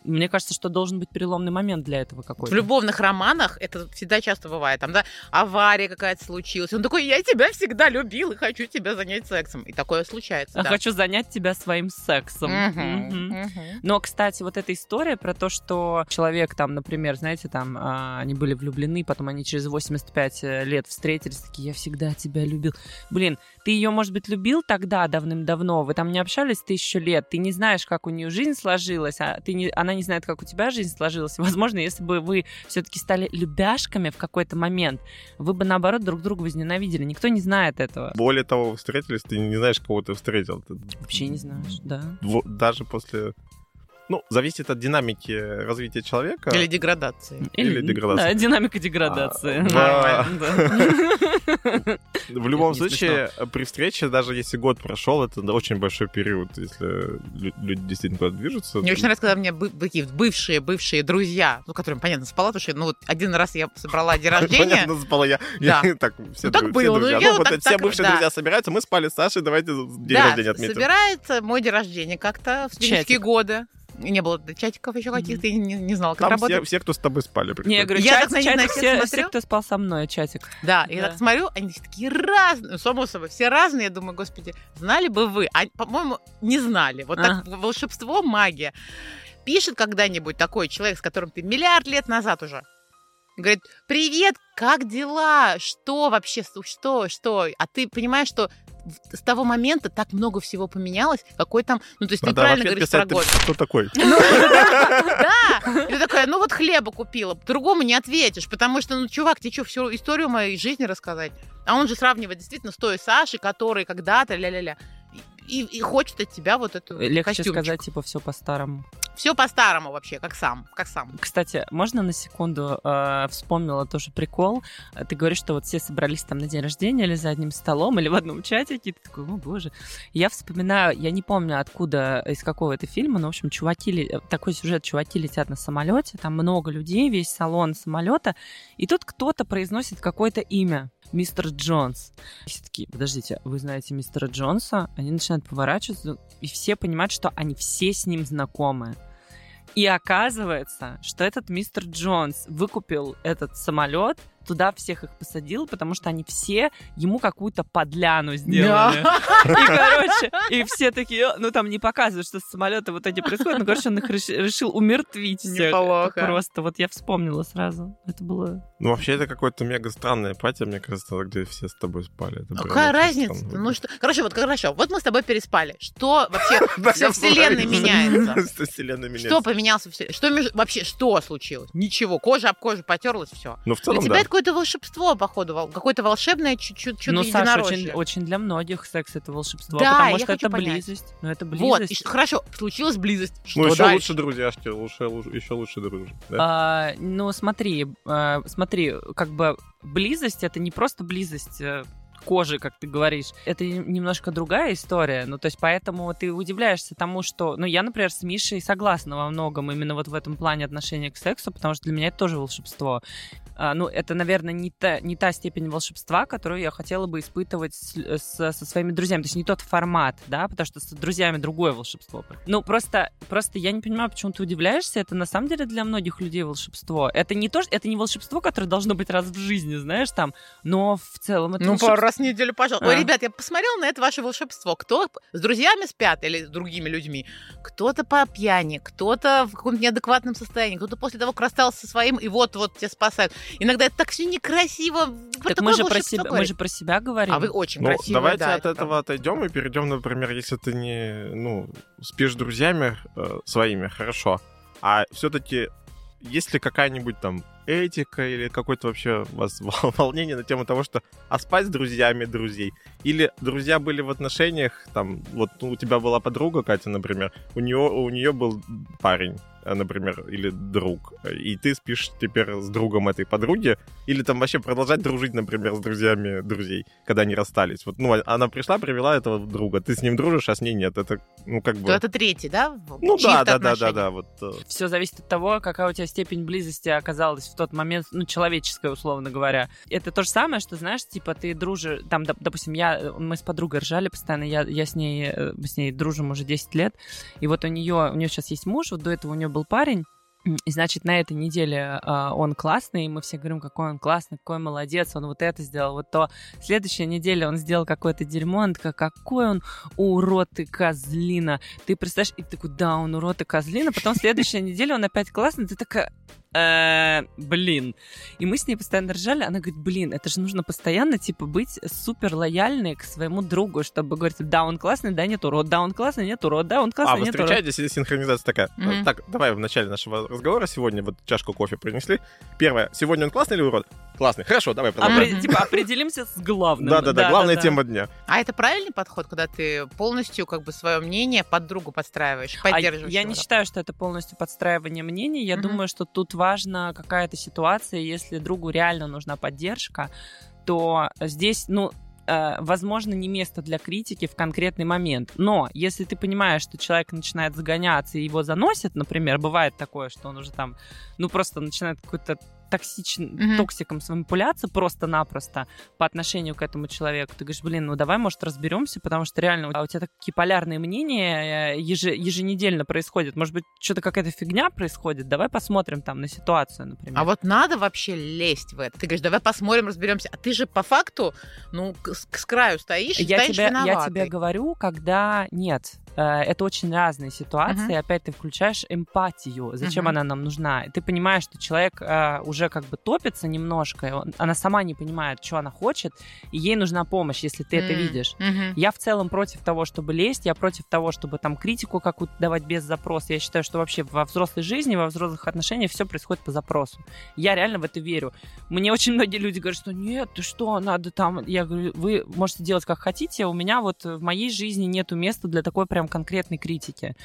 мне кажется, что должен быть переломный момент для этого какой-то. В любовных романах это всегда часто бывает. Там, да, авария какая-то случилась. Он такой, я тебя всегда любил и хочу тебя занять сексом. И такое случается, а да. Хочу занять тебя своим сексом. Мгм, Мгм. мгм. Но, кстати, вот эта история про то, что человек там, например, знаете, там, а, они были влюблены, потом они через 85 лет встретились, такие, я всегда тебя любил. Блин, ты ее, может быть, любил тогда, давным-давно, вы там не общались тысячу лет, ты не знаешь, как у нее жизнь сложилась, а ты не, она не знает, как у тебя жизнь сложилась. Возможно, если бы вы все-таки стали любяшками в какой-то момент, вы бы, наоборот, друг друга возненавидели. Никто не знает этого. Более того, вы встретились, ты не знаешь, кого ты встретил. Ты Вообще не знаешь, да. Даже после... Ну, зависит от динамики развития человека. Или деградации. Или деградация. Да, динамика деградации. А, да. Нормально, да. В любом случае, при встрече, даже если год прошел, это очень большой период, если лю- люди действительно куда-то движутся. Мне очень нравится, когда мне такие бывшие, бывшие друзья, ну, которым, понятно, спала, потому что, ну, вот один раз я собрала день рождения. Понятно, спала я. Да. Так, все Ну, ну, друзья. я Ну, вот все бывшие друзья собираются, мы спали с Сашей, давайте день рождения отметим. собирается мой день рождения как-то в Чатик. годы. Не было чатиков еще каких-то, я не, не знала, как Там все, работает. все, кто с тобой спали. Не, я говорю, Я чатик, так них на все, смотрю. все, кто спал со мной, чатик. Да, и я Да. так смотрю, они все такие разные, само собой, все разные. Я думаю, господи, знали бы вы. А, по-моему, не знали. Вот так волшебство, магия. Пишет когда-нибудь такой человек, с которым ты миллиард лет назад уже. Говорит, привет, как дела? Что вообще, что, что? А ты понимаешь, что с того момента так много всего поменялось, какой там, ну, то есть ты правильно говоришь про год. кто такой? Да! И ты такая, ну вот хлеба купила, другому не ответишь, потому что, ну, чувак, тебе что, всю историю моей жизни рассказать? А он же сравнивает действительно с той Сашей, который когда-то ля-ля-ля. И, и хочет от тебя вот эту Легче сказать, типа, все по-старому. Все по-старому вообще, как сам, как сам. Кстати, можно на секунду э, вспомнила тоже прикол? Ты говоришь, что вот все собрались там на день рождения или за одним столом, или в одном чатике. Ты такой, о боже. Я вспоминаю, я не помню откуда, из какого это фильма, но, в общем, чуваки, такой сюжет, чуваки летят на самолете, там много людей, весь салон самолета, и тут кто-то произносит какое-то имя. Мистер Джонс. Все такие, подождите, вы знаете мистера Джонса? Они начинают поворачиваться, и все понимают, что они все с ним знакомы. И оказывается, что этот мистер Джонс выкупил этот самолет, туда всех их посадил, потому что они все ему какую-то подляну сделали. И, короче, и все такие, ну там не показывают, что с самолета вот эти происходит, но, короче, он их реш- решил умертвить всех. Неплохо. Это Просто вот я вспомнила сразу. Это было... Ну, вообще, это какое-то мега странное пати, мне кажется, где все с тобой спали. Прям Какая разница? Ну что? Короче, вот хорошо. Вот мы с тобой переспали. Что вообще вспомнил. меняется? Что вселенная меняется. Что поменялся вселенной? Что между... вообще что случилось? Ничего. Кожа об кожу потерлась, все. Ну, в целом, да. Какое-то волшебство, походу, какое-то волшебное чуть-чуть чудо ну, Саша, очень, очень для многих секс это волшебство, Да, потому я что хочу это понять. близость. Ну, это Вот, и близость. хорошо, случилась близость. Что Ну, еще дальше? лучше друзьяшки, лучше, лучше- еще лучше дружим. да. А, ну, смотри, а, смотри, как бы близость это не просто близость э, кожи, как ты говоришь. Это немножко другая история. Ну, то есть, поэтому ты удивляешься тому, что... Ну, я, например, с Мишей согласна во многом именно вот в этом плане отношения к сексу, потому что для меня это тоже волшебство. А, ну, это, наверное, не та, не та степень волшебства, которую я хотела бы испытывать с- с- со своими друзьями. То есть не тот формат, да, потому что с друзьями другое волшебство. Ну, просто, просто я не понимаю, почему ты удивляешься. Это на самом деле для многих людей волшебство. Это не то, это не волшебство, которое должно быть раз в жизни, знаешь, там, но в целом это Ну, волшебство. пару раз в неделю, пожалуйста. Ой, А. ребят, я посмотрела на это ваше волшебство. Кто с друзьями спят или с другими людьми? Кто-то по пьяни, кто-то в каком-то неадекватном состоянии, кто-то после того, как расстался со своим, и вот-вот тебя спасают. Иногда это так все некрасиво. Про Так мы же, про себя, мы же про себя говорим. А вы очень Ну, красивые, давайте да, от это этого отойдем и перейдем, например, если ты не, ну, спишь с друзьями э, своими, хорошо. А все-таки есть ли какая-нибудь там этика или какое-то вообще у вас волнение на тему того, что а спать с друзьями друзей? Или друзья были в отношениях, там, вот у тебя была подруга, Катя, например, у нее, у нее был парень, например, или друг, и ты спишь теперь с другом этой подруги, или там вообще продолжать дружить, например, с друзьями друзей, когда они расстались. Вот, ну, она пришла, привела этого друга, ты с ним дружишь, а с ней нет. Это, ну, как бы... То это третий, да? Ну, да, да, да, да, да, вот. Э. Все зависит от того, какая у тебя степень близости оказалась в тот момент, ну, человеческая, условно говоря. Это то же самое, что, знаешь, типа, ты дружишь, там, допустим, я, мы с подругой ржали постоянно, я, я с ней, э, с ней дружим уже 10 лет, и вот у нее, у нее сейчас есть муж, вот до этого у нее был парень, и, значит, на этой неделе э, он классный, и мы все говорим, какой он классный, какой молодец, он вот это сделал, вот то. Следующая неделя он сделал какое-то дерьмо, он такая, какой он урод и козлина. Ты представляешь, и ты такой, да, он урод и козлина. Потом следующая неделя он опять классный, ты такая, э, блин. И мы с ней постоянно ржали, она говорит, блин, это же нужно постоянно, типа, быть супер лояльной к своему другу, чтобы говорить, да, он классный, да, нет урод, да, он классный, нет урод, да, он классный, а, нет урод. А, вы встречаетесь, синхронизация такая. Mm-hmm. Так, давай в начале нашего разговора сегодня вот чашку кофе принесли. Первое, сегодня он классный или урод? Классный. Хорошо, давай продолжаем. Опри- типа определимся с главным. Да-да-да, главная тема дня. А это правильный подход, когда ты полностью как бы свое мнение под другу подстраиваешь, а поддерживаешь? А я не считаю, что это полностью подстраивание мнений. Я думаю, что тут важна какая-то ситуация, если другу реально нужна поддержка, то здесь, ну, э, возможно, не место для критики в конкретный момент. Но если ты понимаешь, что человек начинает загоняться и его заносит, например, бывает такое, что он уже там, ну, просто начинает какой-то токсичным, mm-hmm. токсиком с манипуляцией просто-напросто по отношению к этому человеку. Ты говоришь, блин, ну давай, может, разберемся, потому что реально у тебя такие полярные мнения э, еженедельно происходят. Может быть, что-то какая-то фигня происходит. Давай посмотрим там на ситуацию, например. А вот надо вообще лезть в это. Ты говоришь, давай посмотрим, разберемся. А ты же по факту, ну, с, с краю стоишь, я тебе, Я тебе говорю, когда нет. Э, это очень разные ситуации. Uh-huh. Опять ты включаешь эмпатию. Зачем uh-huh. она нам нужна? Ты понимаешь, что человек э, уже как бы топится немножко. Он, она сама не понимает, что она хочет, и ей нужна помощь, если ты uh-huh. это видишь. Uh-huh. Я в целом против того, чтобы лезть. Я против того, чтобы там критику какую-то давать без запроса. Я считаю, что вообще во взрослой жизни, во взрослых отношениях все происходит по запросу. Я реально в это верю. Мне очень многие люди говорят, что нет, ты что, надо там... Я говорю, вы можете делать как хотите. У меня вот в моей жизни нету места для такой прям прям конкретной критики.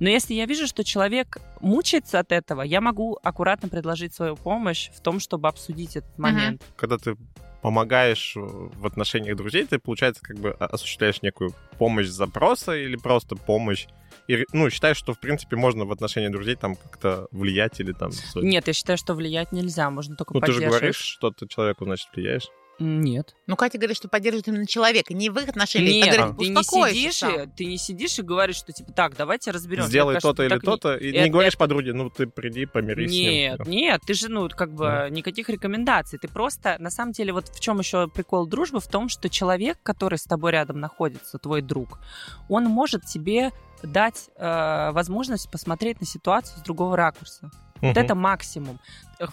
Но если я вижу, что человек мучается от этого, я могу аккуратно предложить свою помощь в том, чтобы обсудить этот момент. Когда ты помогаешь в отношениях друзей, ты, получается, как бы осуществляешь некую помощь запроса или просто помощь и, ну, считаешь, что, в принципе, можно в отношении друзей там как-то влиять или там... Нет, я считаю, что влиять нельзя, можно только Ну, ты же говоришь, что ты человеку, значит, влияешь. Нет. Ну, Катя говорит, что поддерживает именно человека, не в их отношениях. Нет, говорит, ты не сидишь, сам. ты не сидишь и говоришь, что типа так, давайте разберемся. Сделай то-то или то-то, и это, не говоришь это... подруге, ну ты приди, помирись нет, с ним. Нет, ты же, ну, как бы да. никаких рекомендаций. Ты просто, на самом деле, вот в чем еще прикол дружбы, в том, что человек, который с тобой рядом находится, твой друг, он может тебе дать э, возможность посмотреть на ситуацию с другого ракурса. Вот это максимум.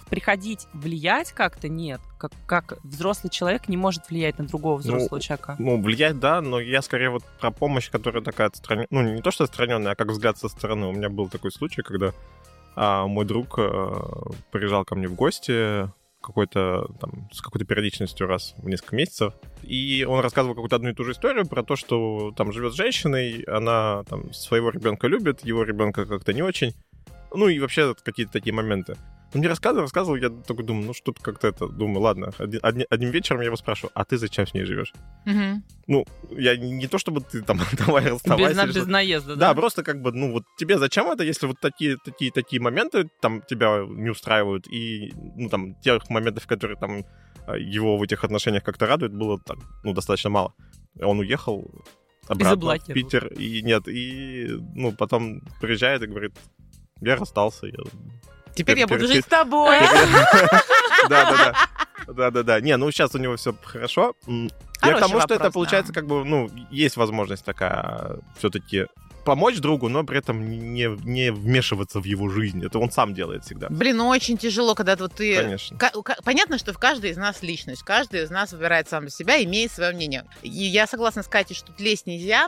Приходить, влиять как-то нет. Как, как взрослый человек не может влиять на другого ну, взрослого ну, человека. Ну, влиять, да, но я скорее вот про помощь, которая такая отстраненная. Ну, не то, что отстраненная, а как взгляд со стороны. У меня был такой случай, когда а, мой друг а, приезжал ко мне в гости какой-то там с какой-то периодичностью раз в несколько месяцев. И он рассказывал какую-то одну и ту же историю про то, что там живет с женщиной, она там своего ребенка любит, его ребенка как-то не очень. Ну и вообще какие-то такие моменты. Он мне рассказывал, рассказывал, я такой думаю, ну что-то как-то это, думаю, ладно. Один, одним вечером я его спрашиваю, а ты зачем с ней живешь? Угу. Ну, я не то, чтобы ты там давай расставайся. Без, без наезда, да? Да, просто как бы, ну вот тебе зачем это, если вот такие, такие, такие моменты там тебя не устраивают, и, ну там, тех моментов, которые там а, его в этих отношениях как-то радуют, было там, ну, достаточно мало. Он уехал обратно в Питер, и нет, и, ну, потом приезжает и говорит, я расстался. Я... Теперь я буду жить с тобой. Да, да, да. Да, да, да. Не, ну сейчас у него все хорошо. Я к тому, что это получается, как бы, ну, есть возможность такая все-таки помочь другу, но при этом не, не вмешиваться в его жизнь. Это он сам делает всегда. Блин, ну очень тяжело, когда вот ты... Конечно. Понятно, что в каждой из нас личность, каждый из нас выбирает сам для себя, имеет свое мнение. И я согласна с Катей, что тут лезть нельзя,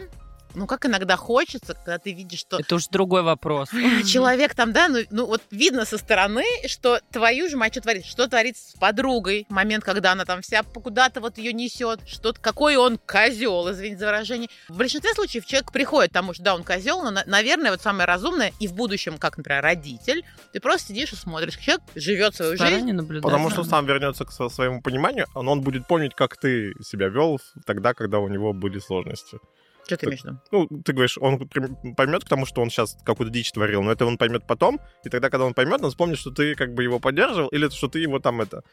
ну как иногда хочется, когда ты видишь, что Это уж другой вопрос. человек там, да, ну, ну вот видно со стороны, что твою же мать, что творит, что творится с подругой, момент, когда она там вся куда-то вот ее несет, что какой он козел, извините за выражение. В большинстве случаев человек приходит к тому, что да, он козел, но, на- наверное, вот самое разумное и в будущем, как, например, родитель, ты просто сидишь и смотришь, человек живет свою жизнь. Стороне наблюдать. Потому что сам вернется к своему пониманию, но он будет помнить, как ты себя вел тогда, когда у него были сложности. Что ты имеешь в виду? Ну, ты говоришь, он поймет, потому что он сейчас какую-то дичь творил, но это он поймет потом, и тогда, когда он поймет, он вспомнит, что ты как бы его поддерживал, или что ты его там это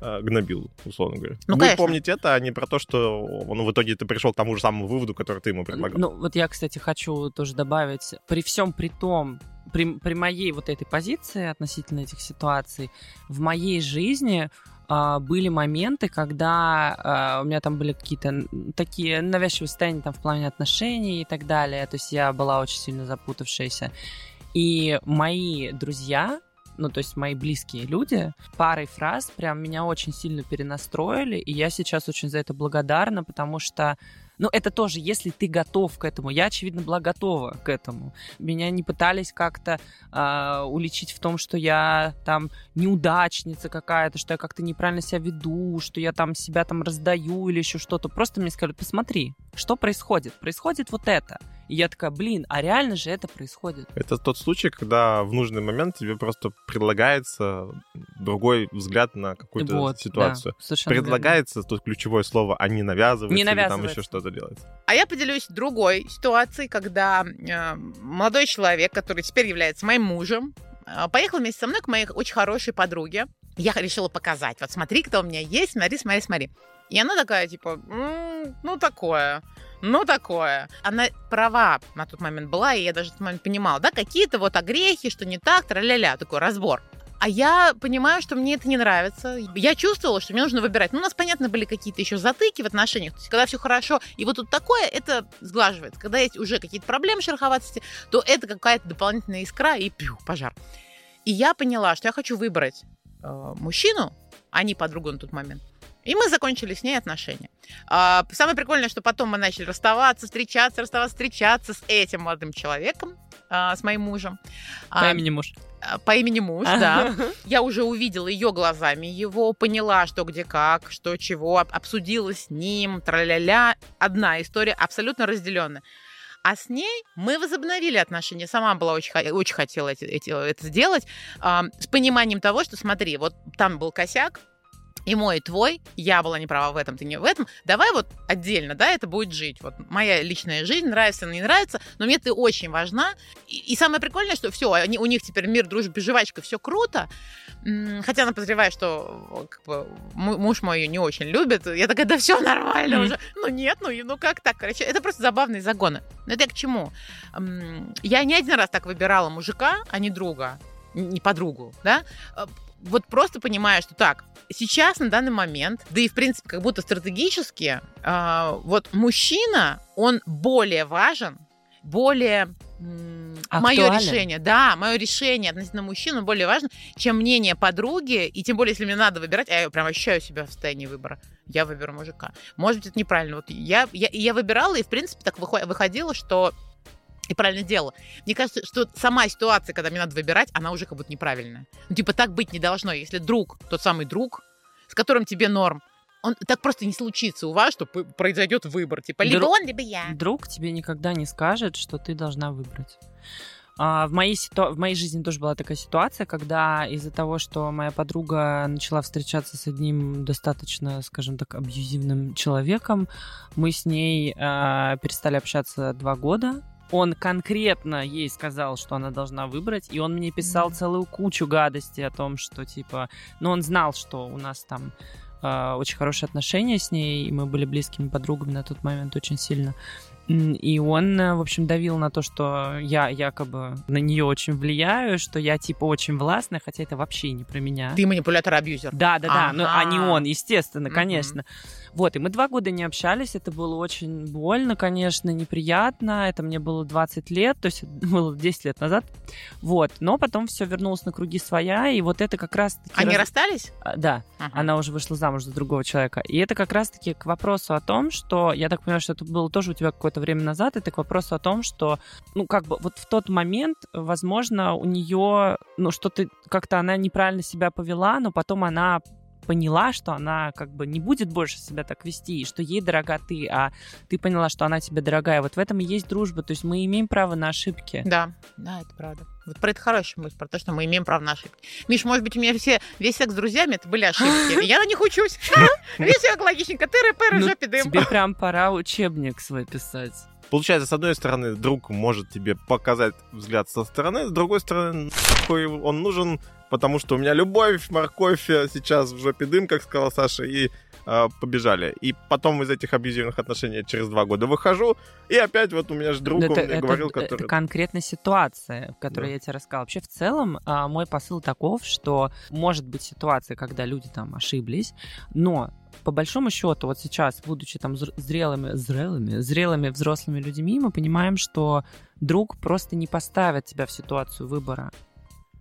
э, гнобил, условно говоря. Ну, Будет конечно. помнить это, а не про то, что он в итоге ты пришел к тому же самому выводу, который ты ему предлагал. Ну, вот я, кстати, хочу тоже добавить, при всем при том, при, при моей вот этой позиции относительно этих ситуаций, в моей жизни были моменты, когда а, у меня там были какие-то такие навязчивые состояния там в плане отношений и так далее. То есть я была очень сильно запутавшаяся. И мои друзья, ну, то есть мои близкие люди, парой фраз прям меня очень сильно перенастроили, и я сейчас очень за это благодарна, потому что ну, это тоже, если ты готов к этому. Я, очевидно, была готова к этому. Меня не пытались как-то а, уличить в том, что я там неудачница какая-то, что я как-то неправильно себя веду, что я там себя там раздаю или еще что-то. Просто мне сказали, посмотри, что происходит. Происходит вот это. И я такая, блин, а реально же это происходит. Это тот случай, когда в нужный момент тебе просто предлагается другой взгляд на какую-то Вот, ситуацию. да, совершенно верно. Предлагается тут ключевое слово, а не навязывается, Не или там навязывается. еще что-то делается. А я поделюсь другой ситуацией, когда э, молодой человек, который теперь является моим мужем, э, поехал вместе со мной к моей очень хорошей подруге. Я решила показать. Вот смотри, кто у меня есть, смотри, смотри, смотри. И она такая, типа, «М, ну такое, ну такое. Она права на тот момент была, и я даже в тот момент понимала, да, какие-то вот огрехи, что не так, тра-ля-ля, такой разбор. А я понимаю, что мне это не нравится. Я чувствовала, что мне нужно выбирать. Ну, у нас, понятно, были какие-то еще затыки в отношениях. То есть, когда все хорошо, и вот тут такое, это сглаживается. Когда есть уже какие-то проблемы шероховатости, то это какая-то дополнительная искра и пью, пожар. И я поняла, что я хочу выбрать э, мужчину, а не подругу на тот момент. И мы закончили с ней отношения. А, самое прикольное, что потом мы начали расставаться, встречаться, расставаться, встречаться с этим молодым человеком, а, с моим мужем. По А, имени муж. а, по имени муж, да. Я уже увидела ее глазами, его поняла, что где как, что чего, об- обсудила с ним, тра-ля-ля. Одна история абсолютно разделенная. А с ней мы возобновили отношения. Сама была очень, очень хотела эти- эти- это сделать. а, с пониманием того, что смотри, вот там был косяк, и мой, и твой, я была не права в этом, ты не в этом. Давай вот отдельно, да, это будет жить. Вот моя личная жизнь, нравится она, не нравится, но мне ты очень важна. И, и самое прикольное, что все, они, у них теперь мир, дружба, жвачка, все круто. Хотя она подозревает, что как бы, му- муж мой ее не очень любит. Я такая, да все нормально уже. Ну нет, ну, ну как так? Короче, это просто забавные загоны. Но это я к чему? Я не один раз так выбирала мужика, а не друга, не подругу, да? Э, Вот просто понимая, что так, сейчас, на данный момент, да и, в принципе, как будто стратегически, а, вот мужчина, он более важен, более мое решение, да, мое решение относительно мужчины более важно, чем мнение подруги, и тем более, если мне надо выбирать, а я прям ощущаю себя в состоянии выбора, я выберу мужика. Может быть, это неправильно. Вот я, я, я выбирала, и, в принципе, так выхо- выходило, что и правильно делала. Мне кажется, что сама ситуация, когда мне надо выбирать, она уже как будто неправильная. Ну, типа, так быть не должно. Если друг, тот самый друг, с которым тебе норм, он так просто не случится у вас, что произойдет выбор. Типа, либо Друг- он, либо я. Друг тебе никогда не скажет, что ты должна выбрать. А, в, моей ситу- в моей жизни тоже была такая ситуация, когда из-за того, что моя подруга начала встречаться с одним достаточно, скажем так, абьюзивным человеком, мы с ней а, перестали общаться два года. Он конкретно ей сказал, что она должна выбрать, и он мне писал целую кучу гадостей о том, что типа, ну он знал, что у нас там а, очень хорошие отношения с ней, и мы были близкими подругами на тот момент очень сильно. И он, э, в общем, давил на то, что я якобы на нее очень влияю, что я типа очень властная, хотя это вообще не про меня. Ты манипулятор-абьюзер. Да, да, да, ну, а не он, естественно, конечно. Вот, и мы два года не общались, это было очень больно, конечно, неприятно, это мне было 20 лет, то есть было 10 лет назад, вот, но потом все вернулось на круги своя, и вот это как раз... Они раз... расстались? А, да, ага. она уже вышла замуж за другого человека, и это как раз-таки к вопросу о том, что, я так понимаю, что это было тоже у тебя какое-то время назад, это к вопросу о том, что, ну, как бы вот в тот момент, возможно, у нее, ну, что-то как-то она неправильно себя повела, но потом она поняла, что она как бы не будет больше себя так вести, и что ей дорога ты, а ты поняла, что она тебе дорогая. Вот в этом и есть дружба. То есть мы имеем право на ошибки. Да, да, это правда. Вот про это хорошая мысль, про то, что мы имеем право на ошибки. Миш, может быть, у меня все, весь секс с друзьями это были ошибки. Я на них учусь. Весь логичненько. Тыры-пыры, жопе дым. Тебе прям пора учебник свой писать. Получается, с одной стороны, друг может тебе показать взгляд со стороны, с другой стороны, он нужен, потому что у меня любовь, морковь сейчас в жопе дым, как сказала Саша, и э, побежали. И потом из этих абьюзивных отношений через два года выхожу, и опять вот у меня же друг, это, мне это, говорил, это, который... Это конкретная ситуация, в которой да. я тебе рассказала. Вообще, в целом, э, мой посыл таков, что может быть ситуация, когда люди там ошиблись, но по большому счету, вот сейчас, будучи там зрелыми, зрелыми, зрелыми взрослыми людьми, мы понимаем, что друг просто не поставит тебя в ситуацию выбора.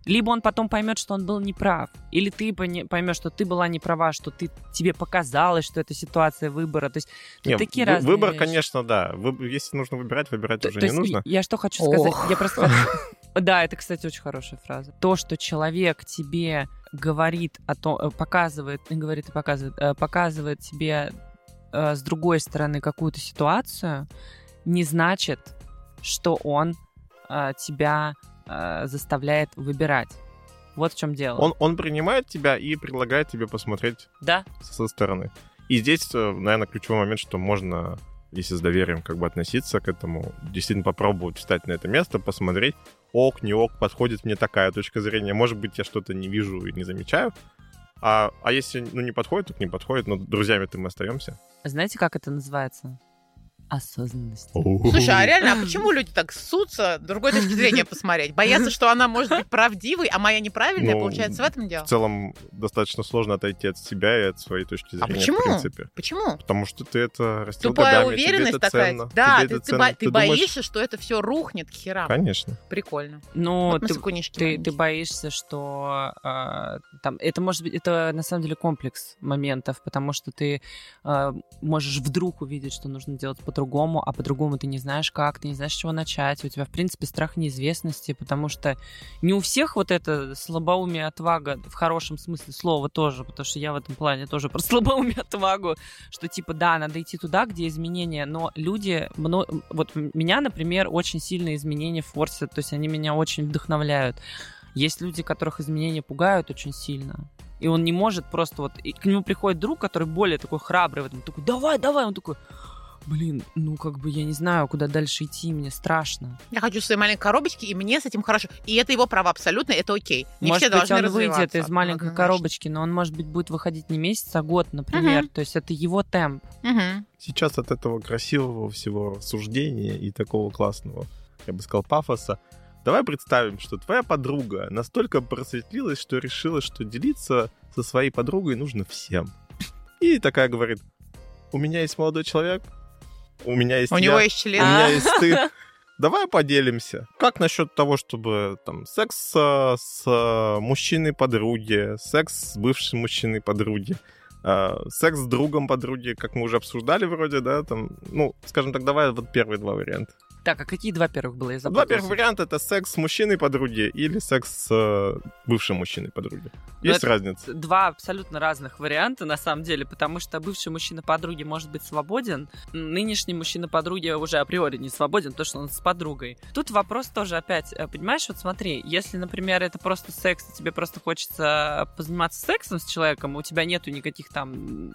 Либо он потом поймет, что он был неправ, или ты поймешь, что ты была неправа, что ты, тебе показалось, что это ситуация выбора. То есть Нет, такие вы, разные Выбор, вещи. конечно, да. Вы, если нужно выбирать, выбирать то, уже то не нужно. Я что хочу сказать? Ох. Я просто Да, это, кстати, очень хорошая фраза. То, что человек тебе говорит о том, э, показывает, говорит и показывает, э, показывает тебе э, с другой стороны какую-то ситуацию, не значит, что он тебя заставляет выбирать. Вот в чем дело. Он, он принимает тебя и предлагает тебе посмотреть да. со стороны. И здесь, наверное, ключевой момент, что можно если с доверием как бы относиться к этому, действительно попробовать встать на это место, посмотреть, ок, не ок, подходит мне такая точка зрения. Может быть, я что-то не вижу и не замечаю. А, а если ну, не подходит, так не подходит, но друзьями-то мы остаемся. Знаете, как это называется? Осознанности. Слушай, а реально, а почему люди так ссутся, другой точки зрения посмотреть? Боятся, что она может быть правдивой, а моя неправильная, ну, получается, в этом дело? В целом, достаточно сложно отойти от себя и от своей точки а зрения, а почему? в принципе. Почему? Потому что ты это растил Тупая годами, уверенность тебе это такая. Ценно, да, тебе ты, это ты, ценно. ты, ты боишься, думаешь... что это все рухнет к херам. Конечно. Прикольно. Ну, вот ты, ты, ты боишься, что э, там, это может быть, это на самом деле комплекс моментов, потому что ты э, можешь вдруг увидеть, что нужно делать по-другому, а по-другому ты не знаешь как, ты не знаешь, с чего начать, у тебя, в принципе, страх неизвестности, потому что не у всех вот это слабоумие, отвага, в хорошем смысле слова тоже, потому что я в этом плане тоже про слабоумие, отвагу, что типа, да, надо идти туда, где изменения, но люди, вот меня, например, очень сильные изменения форсят, то есть они меня очень вдохновляют. Есть люди, которых изменения пугают очень сильно. И он не может просто вот... И к нему приходит друг, который более такой храбрый в этом. Такой, давай, давай. Он такой, блин, ну как бы я не знаю, куда дальше идти, мне страшно. Я хочу своей маленькой коробочки, и мне с этим хорошо. И это его право абсолютно, это окей. Не может все быть, он выйдет из маленькой коробочки, но он, может быть, будет выходить не месяц, а год, например. Угу. То есть это его темп. Угу. Сейчас от этого красивого всего суждения и такого классного, я бы сказал, пафоса, Давай представим, что твоя подруга настолько просветлилась, что решила, что делиться со своей подругой нужно всем. И такая говорит, у меня есть молодой человек, у меня есть У я, него есть член. У меня есть ты. Давай поделимся. Как насчет того, чтобы там секс с мужчиной подруги, секс с бывшим мужчиной подруги, э, секс с другом подруги, как мы уже обсуждали вроде, да, там, ну, скажем так, давай вот первые два варианта. Так, а какие два первых было? Я два первых варианта это секс с мужчиной подруги или секс с э, бывшим мужчиной подруги. Ну, Есть разница? Два абсолютно разных варианта, на самом деле, потому что бывший мужчина подруги может быть свободен, нынешний мужчина подруги уже априори не свободен, то, что он с подругой. Тут вопрос тоже опять, э, понимаешь, вот смотри, если, например, это просто секс, тебе просто хочется позаниматься сексом с человеком, у тебя нету никаких там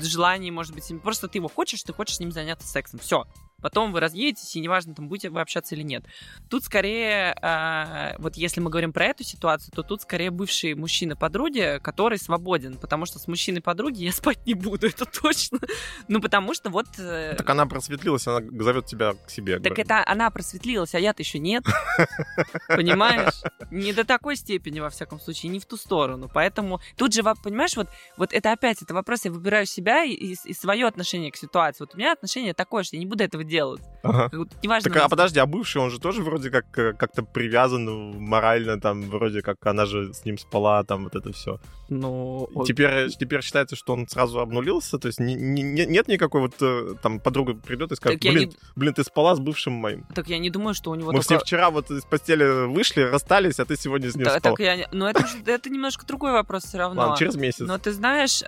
желаний, может быть, просто ты его хочешь, ты хочешь с ним заняться сексом, все, Потом вы разъедетесь, и неважно, там будете вы общаться или нет. Тут скорее, э, вот если мы говорим про эту ситуацию, то тут скорее бывший мужчина подруги, который свободен, потому что с мужчиной подруги я спать не буду, это точно. Ну, потому что вот... Э... Так она просветлилась, она зовет тебя к себе. Так говорит. это она просветлилась, а я-то еще нет. Понимаешь? Не до такой степени, во всяком случае, не в ту сторону. Поэтому тут же, понимаешь, вот, вот это опять, это вопрос, я выбираю себя и, и, и свое отношение к ситуации. Вот у меня отношение такое, что я не буду этого делать. Ага. Вот, неважно. Так, а подожди, а бывший, он же тоже вроде как э, как-то привязан морально, там, вроде как она же с ним спала, там, вот это все. Ну... Теперь, теперь считается, что он сразу обнулился, то есть не, не, нет никакой вот, э, там, подруга придет и скажет, блин, не... блин, ты спала с бывшим моим. Так я не думаю, что у него Мы только... все вчера вот из постели вышли, расстались, а ты сегодня с ним да, спал. Так я... Ну, это, это немножко другой вопрос все равно. Ладно, через месяц. Но ты знаешь,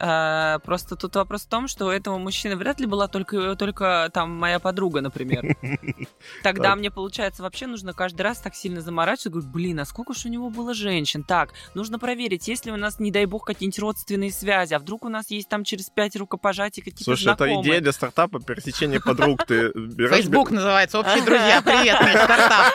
просто тут вопрос в том, что у этого мужчины вряд ли была только, только там моя подруга, например. Тогда мне, получается, вообще нужно каждый раз так сильно заморачиваться. Говорю, блин, а сколько же у него было женщин? Так, нужно проверить, есть ли у нас, не дай бог, какие-нибудь родственные связи, а вдруг у нас есть там через пять рукопожатий какие-то Слушай, знакомые. это идея для стартапа пересечения подруг. Ты Facebook называется, общие друзья. Привет, стартап.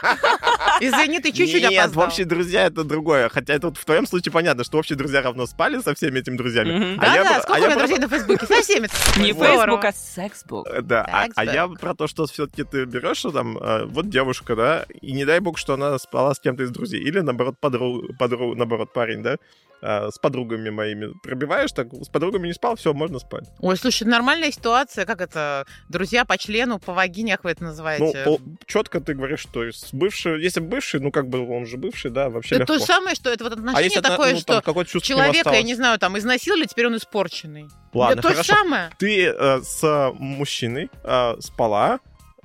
Извини, ты чуть-чуть опоздал. Нет, общие друзья это другое. Хотя это в твоем случае понятно, что общие друзья равно спали со всеми этими друзьями. А да, да, сколько у меня друзей на Фейсбуке? Со всеми. Не Facebook, а сексбук. Да, а, а я про то, что все-таки ты берешь, там, а, вот девушка, да, и не дай бог, что она спала с кем-то из друзей. Или, наоборот, подруг, наоборот, парень, да, а, с подругами моими пробиваешь, так с подругами не спал, все, можно спать. Ой, слушай, нормальная ситуация, как это, друзья по члену, по вагине, как вы это называете? Ну, четко ты говоришь, что с бывший, если бывший, ну, как бы он же бывший, да, вообще Это легко. то самое, что это вот отношение а такое, ну, что человека, я не знаю, там, изнасиловали, теперь он испорченный. Ладно, это то же самое. Ты э, с мужчиной э, спала,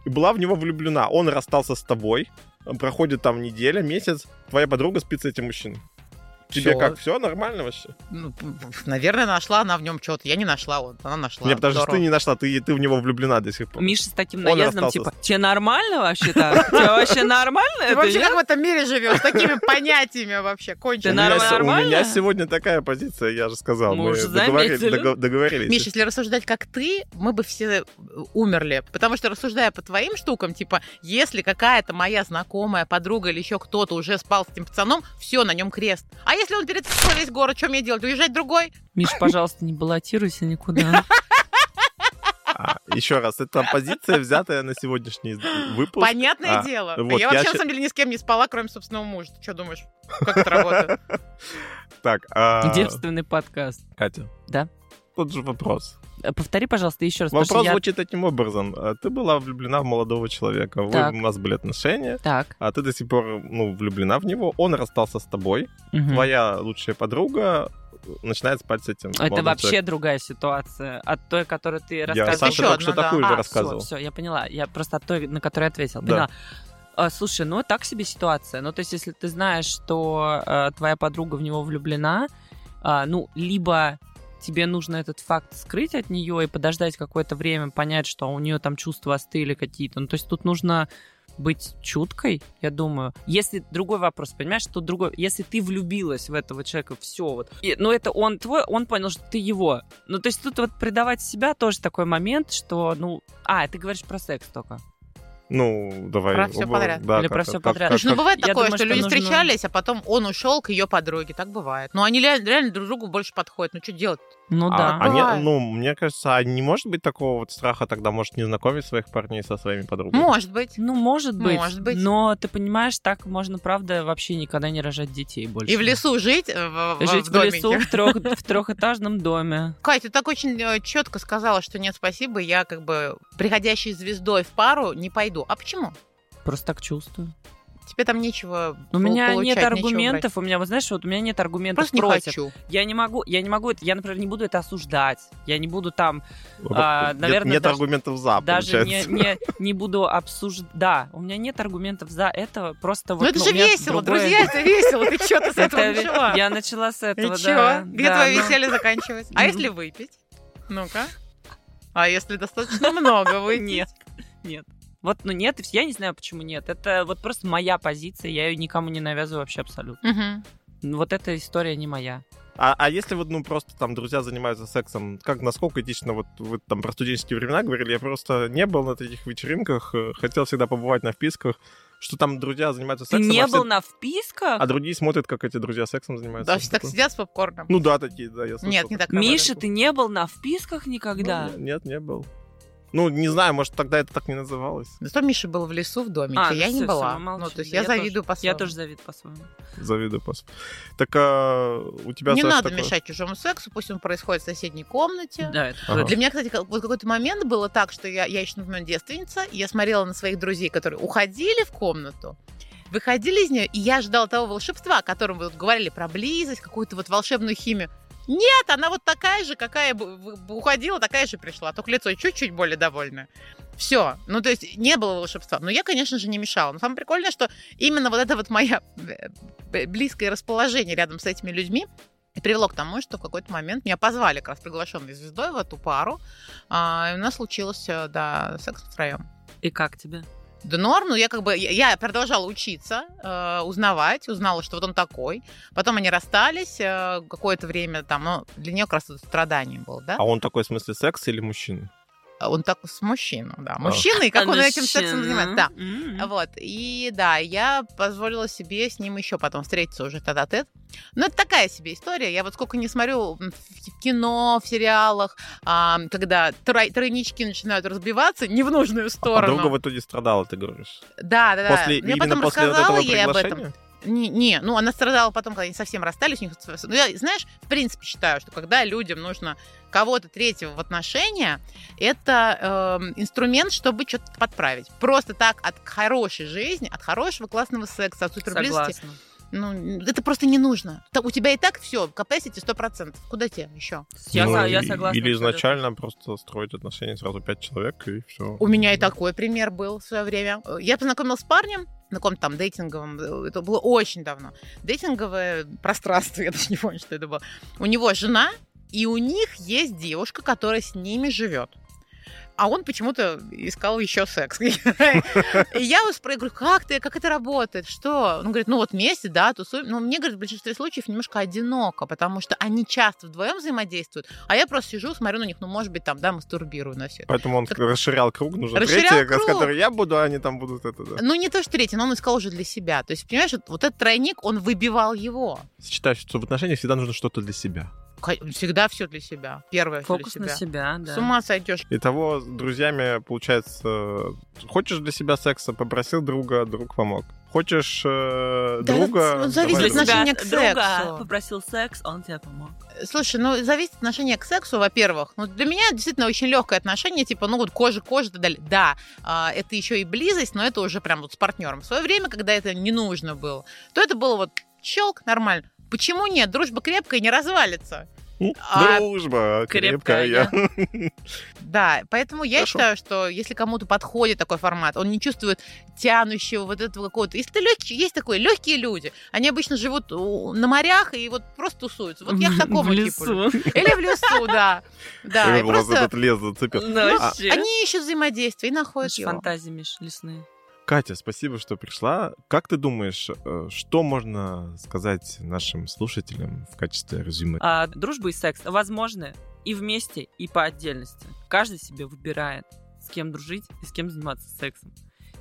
и была в него влюблена. Он расстался с тобой, проходит там неделя, месяц, твоя подруга спит с этим мужчиной. Тебе всё. как, все нормально вообще? Ну, наверное, нашла она в нем что-то. Я не нашла, вот, она нашла. Нет, потому что ты не нашла, ты, ты в него влюблена до сих пор. Миша с таким наездом, типа, тебе нормально вообще-то? Тебе вообще нормально? Ты вообще как в этом мире живешь? С такими понятиями вообще, кончено. У меня сегодня такая позиция, я же сказал. Мы договорились. Миша, если рассуждать как ты, мы бы все умерли. Потому что рассуждая по твоим штукам, типа, если какая-то моя знакомая, подруга или еще кто-то уже спал с этим пацаном, все, на нем крест. А если он перед весь город, что мне делать? Уезжать другой? Миш, пожалуйста, не баллотируйся никуда. А, еще раз, это позиция, взятая на сегодняшний выпуск. Понятное а, дело. Вот, я, я вообще, щ... на самом деле, ни с кем не спала, кроме собственного мужа. Ты что думаешь? Как это работает? Так, а... Девственный подкаст. Катя. Да? Тот же вопрос. Э, повтори, пожалуйста, еще раз. Вопрос звучит я... таким образом. А ты была влюблена в молодого человека, вы, у вас были отношения, так. а ты до сих пор ну, влюблена в него, он расстался с тобой, угу. твоя лучшая подруга начинает спать с этим. Это вообще человеком. другая ситуация от той, которую ты рассказывал. Я Саша только что да. такую а, же рассказывал. Все, все, я поняла. Я просто от той, на которую ответил. Да. Поняла. А, слушай, ну так себе ситуация. Ну, то есть, если ты знаешь, что э, твоя подруга в него влюблена, э, ну, либо тебе нужно этот факт скрыть от нее и подождать какое-то время, понять, что у нее там чувства остыли какие-то. Ну, то есть тут нужно быть чуткой, я думаю. Если другой вопрос, понимаешь, что другой, если ты влюбилась в этого человека, все вот. И, ну это он твой, он понял, что ты его. Ну то есть тут вот предавать себя тоже такой момент, что, ну, а, ты говоришь про секс только. Ну, давай. Про все подряд. Да, Или как, про все как, подряд. Как, как, ну, бывает такое, думаю, что, что люди нужно... встречались, а потом он ушел к ее подруге. Так бывает. Но они реально друг другу больше подходят. Ну, что делать? Ну а, да. А не, ну, мне кажется, а не может быть такого вот страха тогда, может, не знакомить своих парней со своими подругами? Может быть. Ну, может быть. Может быть. Но ты понимаешь, так можно, правда, вообще никогда не рожать детей больше. И в лесу жить э, в, Жить в, в лесу в, трех, в трехэтажном доме. Катя, ты так очень э, четко сказала, что нет, спасибо, я как бы приходящей звездой в пару не пойду. А почему? Просто так чувствую. Тебе там нечего У меня получать, нет аргументов, у меня, вот знаешь, вот у меня нет аргументов Просто против. Не хочу. Я не могу, я не могу, я, например, не буду это осуждать. Я не буду там, а, наверное, нет даже, аргументов за. Даже не, не, не буду обсуждать. Да, у меня нет аргументов за это, просто вот. Ну это же весело, другое... друзья, это весело. Ты что-то с этого начала? Я начала с этого, И. Где твое веселье заканчивается? А если выпить? Ну-ка. А если достаточно много выпить? Нет, нет. Вот, ну нет, я не знаю, почему нет. Это вот просто моя позиция, я ее никому не навязываю вообще абсолютно. Угу. Вот эта история не моя. А, а если вот, ну, просто там друзья занимаются сексом, как, насколько этично, вот вы там про студенческие времена говорили, я просто не был на таких вечеринках, э, хотел всегда побывать на вписках, что там друзья занимаются Ты сексом, не а, был все- на вписках? а другие смотрят, как эти друзья сексом занимаются. Да, все так сидят с попкорном. Ну да, такие, да, я слышал. Нет, не так. Миша, ты не был на вписках Ну, никогда? Нет, не был. Ну, не знаю, может, тогда это так не называлось. Зато Миша был в лесу в домике, А, ну я не всё, была. мы ну, то есть я, я завидую тоже. по-своему. Я тоже завидую по-своему. Завидую просто. Так а, у тебя, Не надо такое? мешать чужому сексу, пусть он происходит в соседней комнате. Да, это Ага. Для меня, кстати, вот какой-то момент было так, что я, я еще, например, девственница, и я смотрела на своих друзей, которые уходили в комнату, выходили из нее, и я ждала того волшебства, о котором вы вот говорили, про близость, какую-то вот волшебную химию. Нет, она вот такая же, какая уходила, такая же пришла, только лицо чуть-чуть более довольное. Все. Ну, то есть не было волшебства. Но я, конечно же, не мешала. Но самое прикольное, что именно вот это вот мое близкое расположение рядом с этими людьми привело к тому, что в какой-то момент меня позвали как раз приглашенной звездой в эту пару. А, и у нас случилось, э, да, секс втроем. И как тебе? Да норм, ну я как бы, я, продолжала учиться, э, узнавать, узнала, что вот он такой. Потом они расстались э, какое-то время там, ну, для нее как раз это страдание было, да? А он такой в смысле секс или мужчина? Он так с мужчиной, да. Мужчина, и как А он этим сексом мужчина? занимается, да. М. Вот, и да, я позволила себе с ним еще потом встретиться уже тет тет Ну, это такая себе история. Я вот сколько не смотрю в кино, в сериалах, а, когда трой- тройнички начинают разбиваться не в нужную А сторону. подруга в итоге страдала, ты говоришь. Да, да, да. После, я именно потом после вот рассказала этого ей об этом. Не, не, ну она страдала потом, когда они совсем расстались. У них, ну, я, знаешь, в принципе считаю, что когда людям нужно кого-то третьего в отношения, это эм, инструмент, чтобы что-то подправить. Просто так от хорошей жизни, от хорошего классного секса, от суперблизости, Согласна. Ну, это просто не нужно. У тебя и так все, capacity 100%. Куда тебе еще? Я, Ну, я согласна. Или изначально просто строить отношения сразу пять человек, и все. У меня и такой пример был в свое время. Я познакомилась с парнем на каком-то там дейтинговом, это было очень давно. Дейтинговое пространство, я даже не помню, что это было. У него жена, и у них есть девушка, которая с ними живет. А он почему-то искал еще секс. И я его спрашиваю, говорю, как ты, как это работает, что? Он говорит, ну вот вместе, да, тусуем. Но мне, говорит, в большинстве случаев немножко одиноко, потому что они часто вдвоем взаимодействуют, а я просто сижу, смотрю на них, ну, может быть, там, да, мастурбирую на все это. Поэтому он расширял круг, нужно Расширял третья, с которой я буду, а они там будут это, да. Ну, не то, что третий, но он искал уже для себя. То есть, понимаешь, вот, вот этот тройник, он выбивал его. Считаю, что в отношениях всегда нужно что-то для себя. Всегда все для себя. Первое Фокус для на себя. себя, да. С ума сойдешь. Итого, с друзьями, получается, хочешь для себя секса, попросил друга, друг помог. Хочешь э, Да, друга... это зависит давай от друга. отношения к друга сексу. попросил секс, он тебе помог. Слушай, ну, зависит от отношения к сексу, во-первых. Ну, для меня действительно очень легкое отношение, типа, ну, вот кожа к коже и так далее. Да, а, это еще и близость, но это уже прям вот с партнером. В свое время, когда это не нужно было, то это было вот щелк, нормально. Почему нет? Дружба крепкая, не развалится. А- Дружба Крепкая. крепкая. Да, поэтому я Хорошо. считаю, что если кому-то подходит такой формат, он не чувствует тянущего вот этого какого-то. Если ты легкий, есть такой легкие люди, они обычно живут у- на морях и вот просто тусуются. Вот я к такому в типу. лесу. Или в лесу, да. Да, и просто этот лес зацепил. Ну, вообще. они ищут взаимодействие и находят его. фантазии, Миш, лесные. Катя, спасибо, что пришла. Как ты думаешь, э, что можно сказать нашим слушателям в качестве резюме? А, дружба и секс возможны и вместе, и по отдельности. Каждый себе выбирает, с кем дружить и с кем заниматься сексом.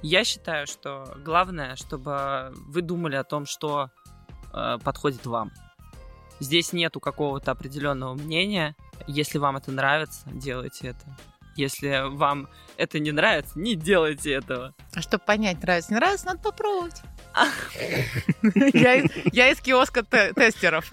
Я считаю, что главное, чтобы вы думали о том, что э, подходит вам. Здесь нету какого-то определенного мнения. Если вам это нравится, делайте это. Если вам это не нравится, не делайте этого. А чтобы понять, нравится, не нравится, надо попробовать. Я из- киоска те- тестеров.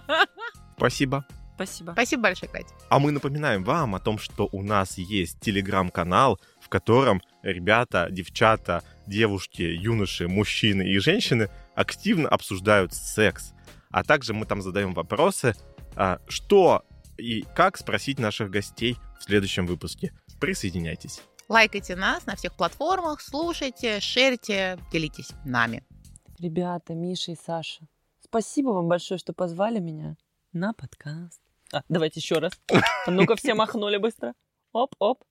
Спасибо. Спасибо. Спасибо большое, Катя. А мы напоминаем вам о том, что у нас есть телеграм-канал, в котором ребята, девчата, девушки, юноши, мужчины и женщины активно обсуждают секс. А также мы там задаем вопросы, а, что и как спросить наших гостей в следующем выпуске. Присоединяйтесь. Лайкайте нас на всех платформах, слушайте, шерьте, делитесь нами. Ребята, Миша и Саша, спасибо вам большое, что позвали меня на подкаст. А, давайте еще раз. А Ну-ка, все махнули быстро. Оп-оп.